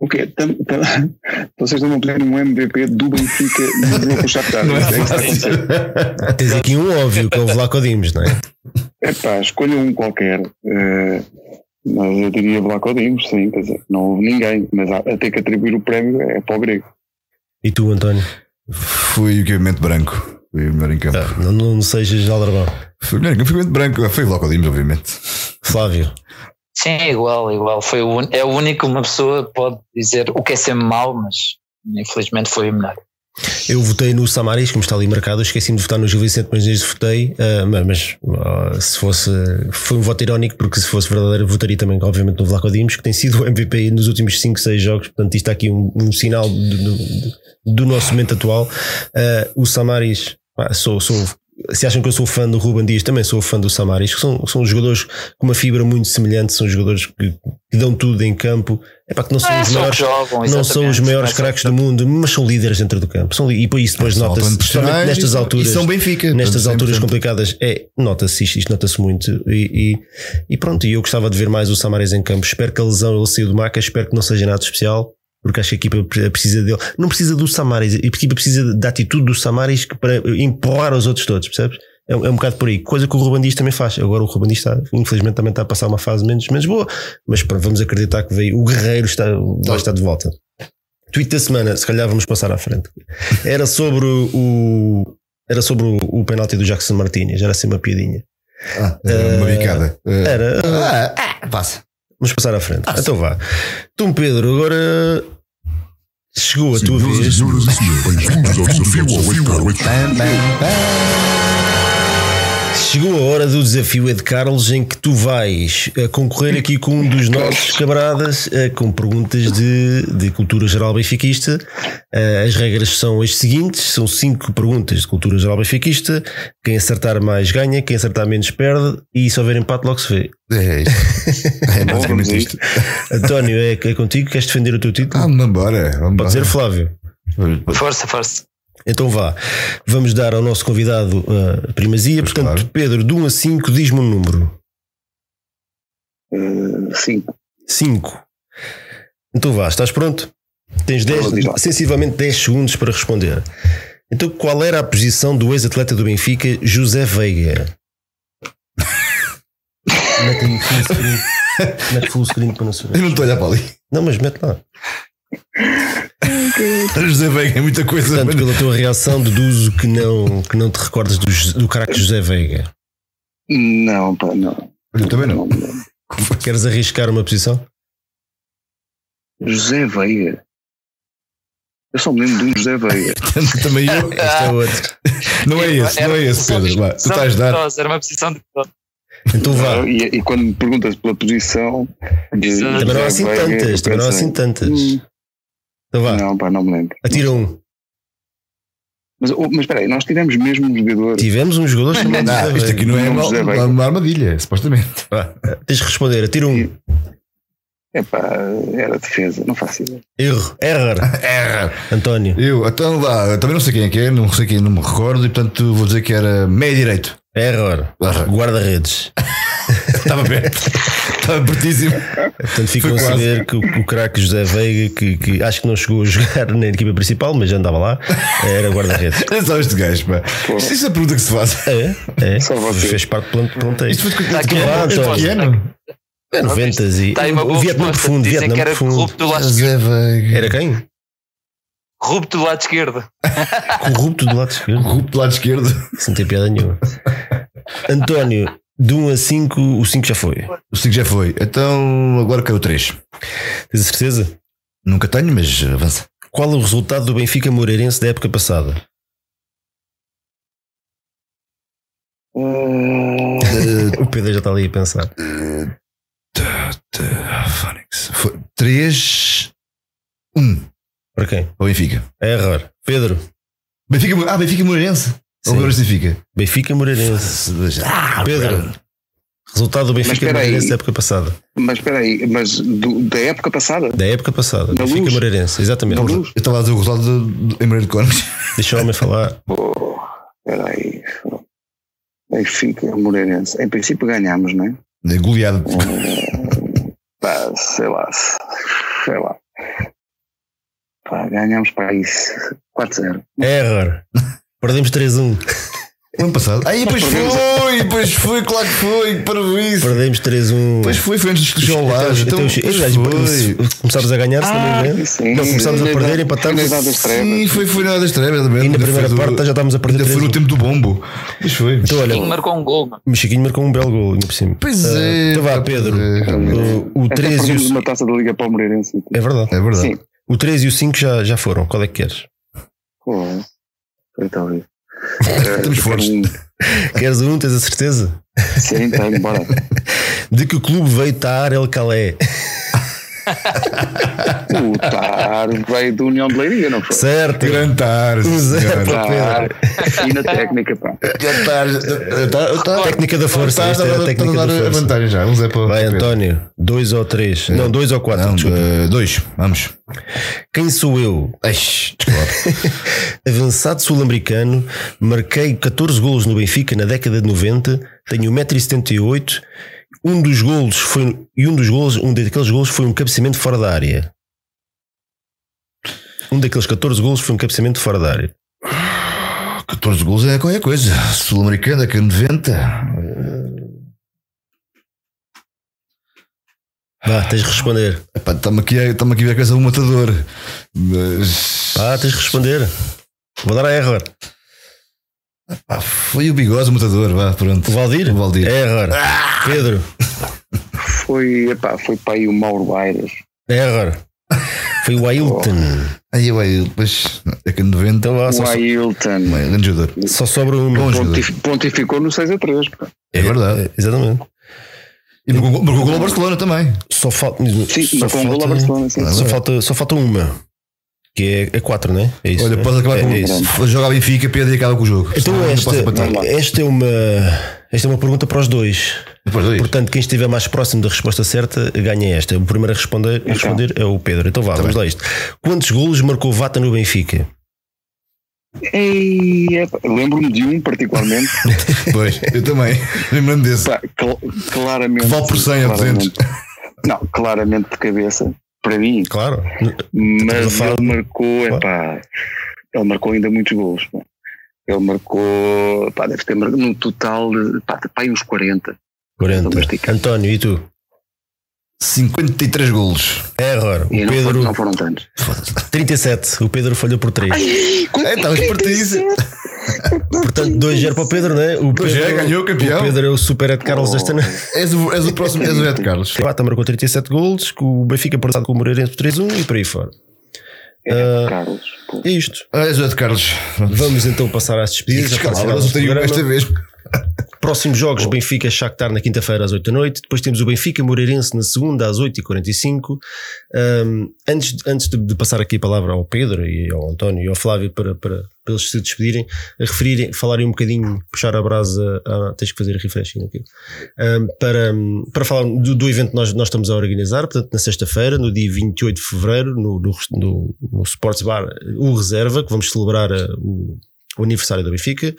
O quê? Tam, tam, (laughs) vocês estão a pedir um MVP do Benfica no jogo com o Shakhtar. Não é, é Tens aqui um óbvio que é o Vlaco Dimos, não é? É pá, escolha um qualquer. Uh, mas eu diria Vlaco Dimos, sim. Quer dizer, não houve ninguém, mas a, a ter que atribuir o prémio é para o grego. E tu, António? Fui o branco. Fui o melhor em campo. Ah, não, não sejas aldrabão. Fui o melhor em campo, fui branco. Foi Vlaco Dimos, obviamente. Flávio. Sim, igual, igual. Foi o, é o único que uma pessoa pode dizer o que é sempre mau, mas infelizmente foi o melhor. Eu votei no Samaris, como está ali marcado. Esqueci-me de votar no Gil Vicente, mas desde votei. Uh, mas uh, se fosse. Foi um voto irónico, porque se fosse verdadeiro, votaria também, obviamente, no Vlaco Dimos, que tem sido o (laughs) MVP nos últimos 5, 6 jogos. Portanto, isto está aqui um, um sinal do, do, do, nosso momento atual. Uh, o Samaris, sou, sou se acham que eu sou fã do Ruben Dias, também sou fã do Samaris, que são, são jogadores com uma fibra muito semelhante, são jogadores que, que dão tudo em campo. É para que não são é, os maiores, jogam, não são os maiores craques do mundo, mas são líderes dentro do campo. São, e isso depois nota-se, especialmente nestas alturas, são Benfica, nestas alturas complicadas, é, nota-se isto, isto nota-se muito. E, e, e, pronto, eu gostava de ver mais o Samaris em campo. Espero que a lesão ele saiu do maca, espero que não seja nada especial porque acho que a equipa precisa dele. Não precisa do Samaris, a equipa precisa da atitude do Samaris para empurrar os outros todos, percebes? É, é um bocado por aí. Coisa que o Ruben Dias também faz. Agora o Ruben Dias está, infelizmente, também está a passar uma fase menos, menos boa. Mas pronto, vamos acreditar que veio. O Guerreiro está, vai estar de volta. Tweet da semana, se calhar vamos passar à frente. Era sobre o. Era sobre o, o penalti do Jackson Martinez, era assim uma piadinha. Ah, era uma bicada. Era. Ah, ah, passa. Vamos passar à frente. Ah, então vá. Tom Pedro, agora chegou a tua vez. Senhoras e senhores, (laughs) bem-vindos ao desafio ao Chegou a hora do desafio Ed Carlos em que tu vais a eh, concorrer aqui com um dos nossos camaradas eh, com perguntas de, de cultura geral benfiquista. Eh, as regras são as seguintes: são cinco perguntas de cultura geral benfiquista. Quem acertar mais ganha, quem acertar menos perde, e se houver empate, logo se vê. É isto. (laughs) É basicamente isto. António, é, é contigo? Queres defender o teu título? Ah, vamos embora. Vamos Pode ser Flávio. Força, força. Então vá, vamos dar ao nosso convidado a primazia. Pois Portanto, claro. Pedro, de 1 a 5, diz-me um número. 5. Uh, 5. Então vá, estás pronto? Tens 10, sensivelmente 10 segundos para responder. Então, qual era a posição do ex-atleta do Benfica, José Veiga? (laughs) mete aí full screen. Mete full screen para não saber. Eu não estou a olhar para ali. Não, mas mete lá. José Veiga é muita coisa. Portanto, pela tua reação, deduzo que não, que não te recordas do, do José Veiga. Não, pá, não. Eu também não. não. Queres arriscar uma posição? José Veiga. Eu só me lembro de um José Veiga. (laughs) também eu. Este é outro. (laughs) Não é esse, não é esse, Pedro. Vai, tu estás a dar. Era uma posição de. Então vá. E, e, quando me perguntas pela posição. De, também não há assim tantas. Também não há assim tantas. Hum. Então vá. Não, pá, não me lembro. Atira um. Mas, oh, mas espera aí, nós tivemos mesmo um jogador. Tivemos um jogador chamado. Não, isto aqui não é uma, uma, uma armadilha, supostamente. Vá, tens de responder, atira um. É pá, era defesa, não faço ideia. Erro, error. (laughs) Erra. António. Eu, então lá, também não sei quem é que é, não sei quem, não me recordo, e portanto vou dizer que era meio direito. Error. Guarda-redes. (laughs) Estava perto. Estava pertíssimo. Portanto, ficam a saber que o, o craque José Veiga, que, que, acho que não chegou a jogar (laughs) na equipa principal, mas já andava lá, era guarda-redes. (laughs) É só este gajo, pá. Isto é a pergunta que se faz. É, é. Só você. Fez parte do planteio. Isto foi de que ano? É 90 e. Tá o Vietnã profundo, Vietnã profundo. José Veiga. Era quem? Corrupto do lado esquerdo. Corrupto do lado esquerdo. Corrupto do lado esquerdo. Não tem piada nenhuma. António, de 1 a 5, o 5 já foi. O 5 já foi. Então agora quero o 3. Tens a certeza? Nunca tenho, mas avança. Qual o resultado do Benfica Moreirense da época passada? Uh... (laughs) o Pedro já está ali a pensar. Uh... 3 1 Para quem? Para o Benfica. É error. Pedro. Benfica, ah, Benfica Moreirense. Ou agora Benfica? Benfica Moreirense. Ah, Pedro. Resultado do Benfica Moreirense da época passada. Mas espera aí, mas do, da época passada? Da época passada. Na Benfica luz? Moreirense, exatamente. Eu estava a dizer o resultado em Moreira de Cónicos. Deixa o homem falar. (laughs) Oh, espera aí. Benfica Moreirense. Em princípio ganhamos, não é? É goleado. Uh, pá, sei lá. Sei lá. Pá, ganhamos para isso 4-0. Error. Perdemos 3-1. O ano passado. Aí, pois foi, pois foi, claro que foi, para isso. Perdemos 3-1. Pois foi, foi antes dos lados. Então, então, começámos a ganhar, se não me engano. Sim, não, começámos a perder, empatámos. Sim, foi, foi nada extrema, E na primeira parte já estávamos a perder. Ainda foi no tempo do bombo. Pois foi. Então, olha, Chiquinho marcou um gol. O Chiquinho marcou um belo gol, ainda por cima. Pois ah, é. Então vá, Pedro. O 3 e o. uma taça da Liga Palmeirense. É verdade. É verdade. O 3 e o 5 já, já foram. Qual é que queres? Pô, foi talvez. Estamos fortes. Queres um, tens a certeza? Sim, tenho, bora. (laughs) De que o clube veio Tar El Calé? (laughs) o Tar veio da União de Leiria, não foi? Certo. Grande Tar. E na técnica, pá. Tar, técnica da força. Tar, é a técnica da força. vantagem já. Vamos é para Vai, António. Dois ou três. Não, dois ou quatro. Não, uh, dois. Vamos. Quem sou eu? Eish, (laughs) Avançado sul-americano, marquei 14 golos no Benfica na década de 90, tenho 1,78m um dos golos foi e um dos golos, um daqueles golos foi um cabeceamento fora da área. Um daqueles 14 golos foi um cabeceamento fora da área. 14 golos é qualquer coisa. Sul-americana, que 90. Vá, tens de responder. Estamos aqui, aqui a ver a coisa do matador. Mas. Tens de responder. Vou dar a error. Ah, foi o bigode o mutador, vá, pronto. O Valdir? O Valdir. É agora. Ah! Pedro. Foi, epá, foi para aí o Mauro Baires. É agora. Foi o Ailton. Oh. Aí o Ailton, depois é que 90. Então, lá, o Ailton. Grande jogador. Só sobra um. Pontif pontificou no 6 a 3. Pá. É, verdade. É, exatamente. E marcou gol ao Barcelona também. Só falta. Sim, marcou um gol ao Barcelona. Sim. Só, falta, só falta uma que é, é 4, não é? É isso. Olha, pode acabar é, com é isso. Jogar Benfica, Pedro e acaba com o jogo. Então, esta, esta, é uma, esta é uma pergunta para os dois. Dois. Portanto, quem estiver mais próximo da resposta certa ganha esta. O primeiro a responder, a responder é o Pedro. Então vá, tá vamos bem. lá isto. Quantos golos marcou Vata no Benfica? Lembro-me de um particularmente. (laughs) pois, eu também. Lembro-me desse. Pá, cl claramente. Vale por 100 a 200. Não, claramente de cabeça para mim. Claro. Mas ele marcou, claro. epá, ele marcou ainda muitos gols. Pá. Ele marcou, pá, deve ter marcado no total, pá, pá, uns 40. 40. António, e tu? 53 golos. Error. O Pedro. Não foram tantos. 37. O Pedro falhou por 3. Ai, é, estavas pertíssimo. Portanto, 2-0 para o Pedro, né? O Pedro é, ganhou campeão. O Pedro é o super Ed Carlos oh. desta noite. És o, és o próximo, és o Ed Carlos. (laughs) Pata marcou 37 golos, que o Benfica passado com o Moreirense 3-1 e por aí fora. É, uh, Carlos, é isto. Ah, és o Ed Carlos. Vamos então passar às despedidas. Escalavas, eu esta vez. Próximos jogos, Benfica Shakhtar na quinta-feira às 8 da noite. Depois temos o Benfica Moreirense na segunda às 8h45. Um, antes antes de, de, passar aqui a palavra ao Pedro e ao António e ao Flávio para, para, para eles se despedirem, referirem, falarem um bocadinho, puxar a brasa. A, tens que fazer refreshing aqui. Um, para, para falar do, do evento que nós, nós estamos a organizar, portanto, na sexta-feira, no dia 28 de fevereiro, no, no, no, no Sports Bar, o Reserva, que vamos celebrar uh, o o aniversário do Benfica.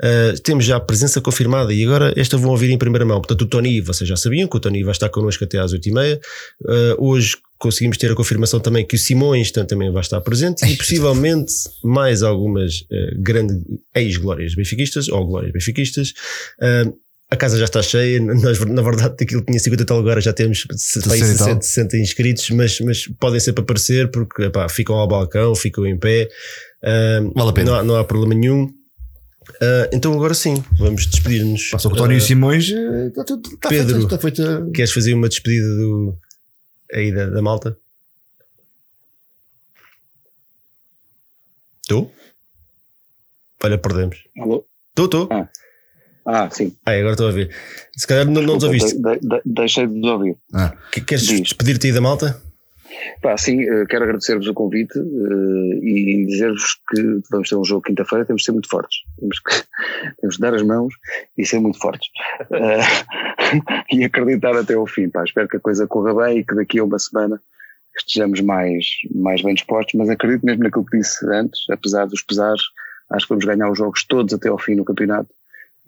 Uh, temos já a presença confirmada e agora esta vão ouvir em primeira mão. Portanto, o Tony, vocês já sabiam que o Tony vai estar connosco até às 8h30. Uh, hoje conseguimos ter a confirmação também que o Simões também vai estar presente e possivelmente mais algumas uh, grandes ex-glórias benfiquistas ou glórias benfiquistas. A casa já está cheia, nós, na verdade aquilo tinha 50 tal agora já temos 60, 60 inscritos, mas, mas podem sempre aparecer porque epá, ficam ao balcão, ficam em pé, Uh, vale a pena. Não, não há problema nenhum. Uh, então agora sim, vamos despedir-nos. Passa o António uh, Simões. Está, está Pedro, feito, está feito. queres fazer uma despedida do, aí da, da malta? Tu? Olha, perdemos. Alô? Tu, tu? Ah. ah, sim. Ah, agora estou a ouvir. Se calhar não, não nos ouviste. De, de, deixei de ouvir. Ah. Queres despedir-te aí da malta? Pá, sim, eh, quero agradecer-vos o convite uh, e dizer-vos que vamos ter um jogo quinta-feira, temos de ser muito fortes. Temos que, (laughs) temos de dar as mãos e ser muito fortes. Uh, (laughs) e acreditar até ao fim. Pá. Espero que a coisa corra bem e que daqui a uma semana estejamos mais, mais bem dispostos, mas acredito mesmo naquilo que disse antes, apesar dos pesares, acho que vamos ganhar os jogos todos até ao fim no campeonato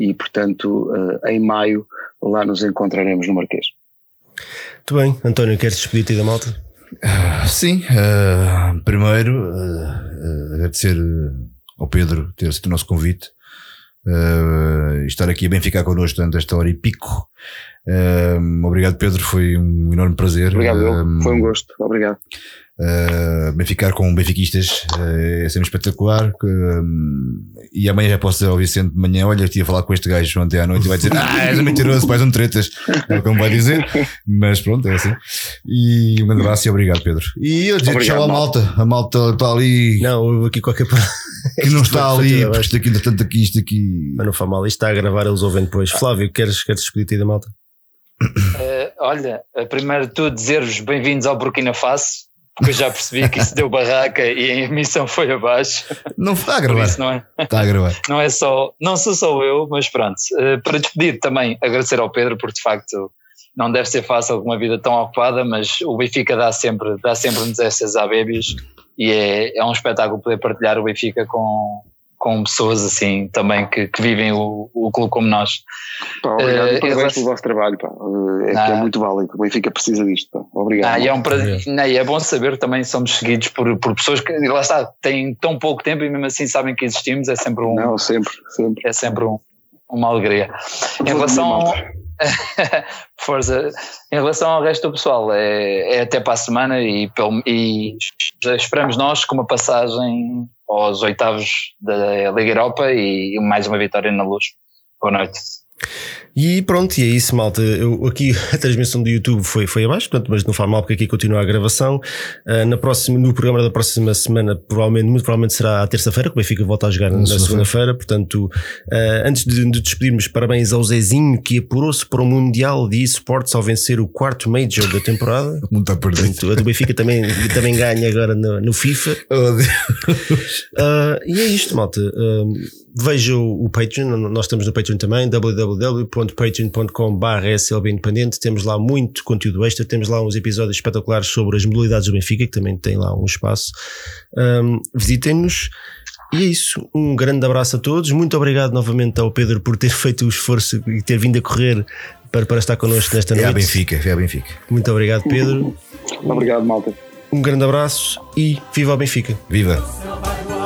e, portanto, em maio lá nos encontraremos no Marquês. Muito bem. António, queres despedir-te da malta? Uh, sim, uh, primeiro uh, agradecer ao Pedro ter aceito o nosso convite. estar aqui a bem ficar connosco durante esta hora e pico. Obrigado, Pedro, foi um enorme prazer. Obrigado, foi um gosto. Obrigado. Uh, Benficar com benfiquistas uh, é sempre espetacular. um, e amanhã já posso dizer ao Vicente de manhã: Olha, estive a falar com este gajo ontem à noite e vai dizer: Ah, és mentiroso, vais um tretas. É como vai dizer. Mas pronto, é assim. E um abraço e obrigado, Pedro. E eu dizer tchau à malta. A malta está ali. Não, houve aqui qualquer que não está ali. Isto aqui, tanto aqui, isto aqui. Mas não faz mal, isto está a gravar, eles ouvem depois. Flávio, queres, queres despedir-te da malta? Uh, olha, primeiro de tudo, dizer-vos bem-vindos ao Burkina Faso porque eu já percebi que isso deu barraca e a emissão foi abaixo. Não está a gravar. não é, está a gravar. (laughs) Não é só, não sou só eu, mas pronto. Uh, para despedir também, agradecer ao Pedro, porque de facto não deve ser fácil com uma vida tão ocupada, mas o Benfica dá sempre, dá sempre-nos essas abébias e é, é um espetáculo poder partilhar o Benfica com, com pessoas assim também que, que vivem o, o clube como nós. Pá, obrigado uh, parabéns pelo vosso trabalho, pá. É, ah, é muito válido, o Benfica precisa disto, pá. obrigado. Ah, é, um prazer, não, é bom saber também somos seguidos por, por pessoas que lá está, têm tão pouco tempo e mesmo assim sabem que existimos, é sempre um. Não, sempre, sempre. É sempre um, uma alegria. Em relação. (laughs) Força. Em relação ao resto do pessoal, é, é até para a semana e, e esperamos nós com uma passagem aos oitavos da Liga Europa e mais uma vitória na luz. Boa noite. E pronto, e é isso, malta. Eu, aqui (laughs) a transmissão do YouTube foi, foi abaixo, portanto, mas não faz mal porque aqui continua a gravação. Uh, na próxima, no programa da próxima semana, provavelmente, muito provavelmente será a terça-feira, que o Benfica volta a jogar na, na segunda-feira. Portanto, uh, antes de, de despedirmos, parabéns ao Zezinho que apurou-se para o Mundial de eSports ao vencer o quarto Major da temporada. (laughs) Não está perdido. a do Benfica também, também ganha agora no, no FIFA. (laughs) Oh, Deus. Uh, e é isto, malta. Veja o Patreon, nós estamos no Patreon também, www.patreon.com.br SLB Independente. Temos lá muito conteúdo extra, temos lá uns episódios espetaculares sobre as modalidades do Benfica, que também tem lá um espaço. Um, Visitem-nos. E é isso. Um grande abraço a todos. Muito obrigado novamente ao Pedro por ter (laughs) feito o esforço e ter vindo a correr para, para estar connosco nesta noite. É a Benfica, é a Benfica. Muito obrigado, Pedro. Obrigado, malta. Um grande abraço e viva o Benfica. Viva!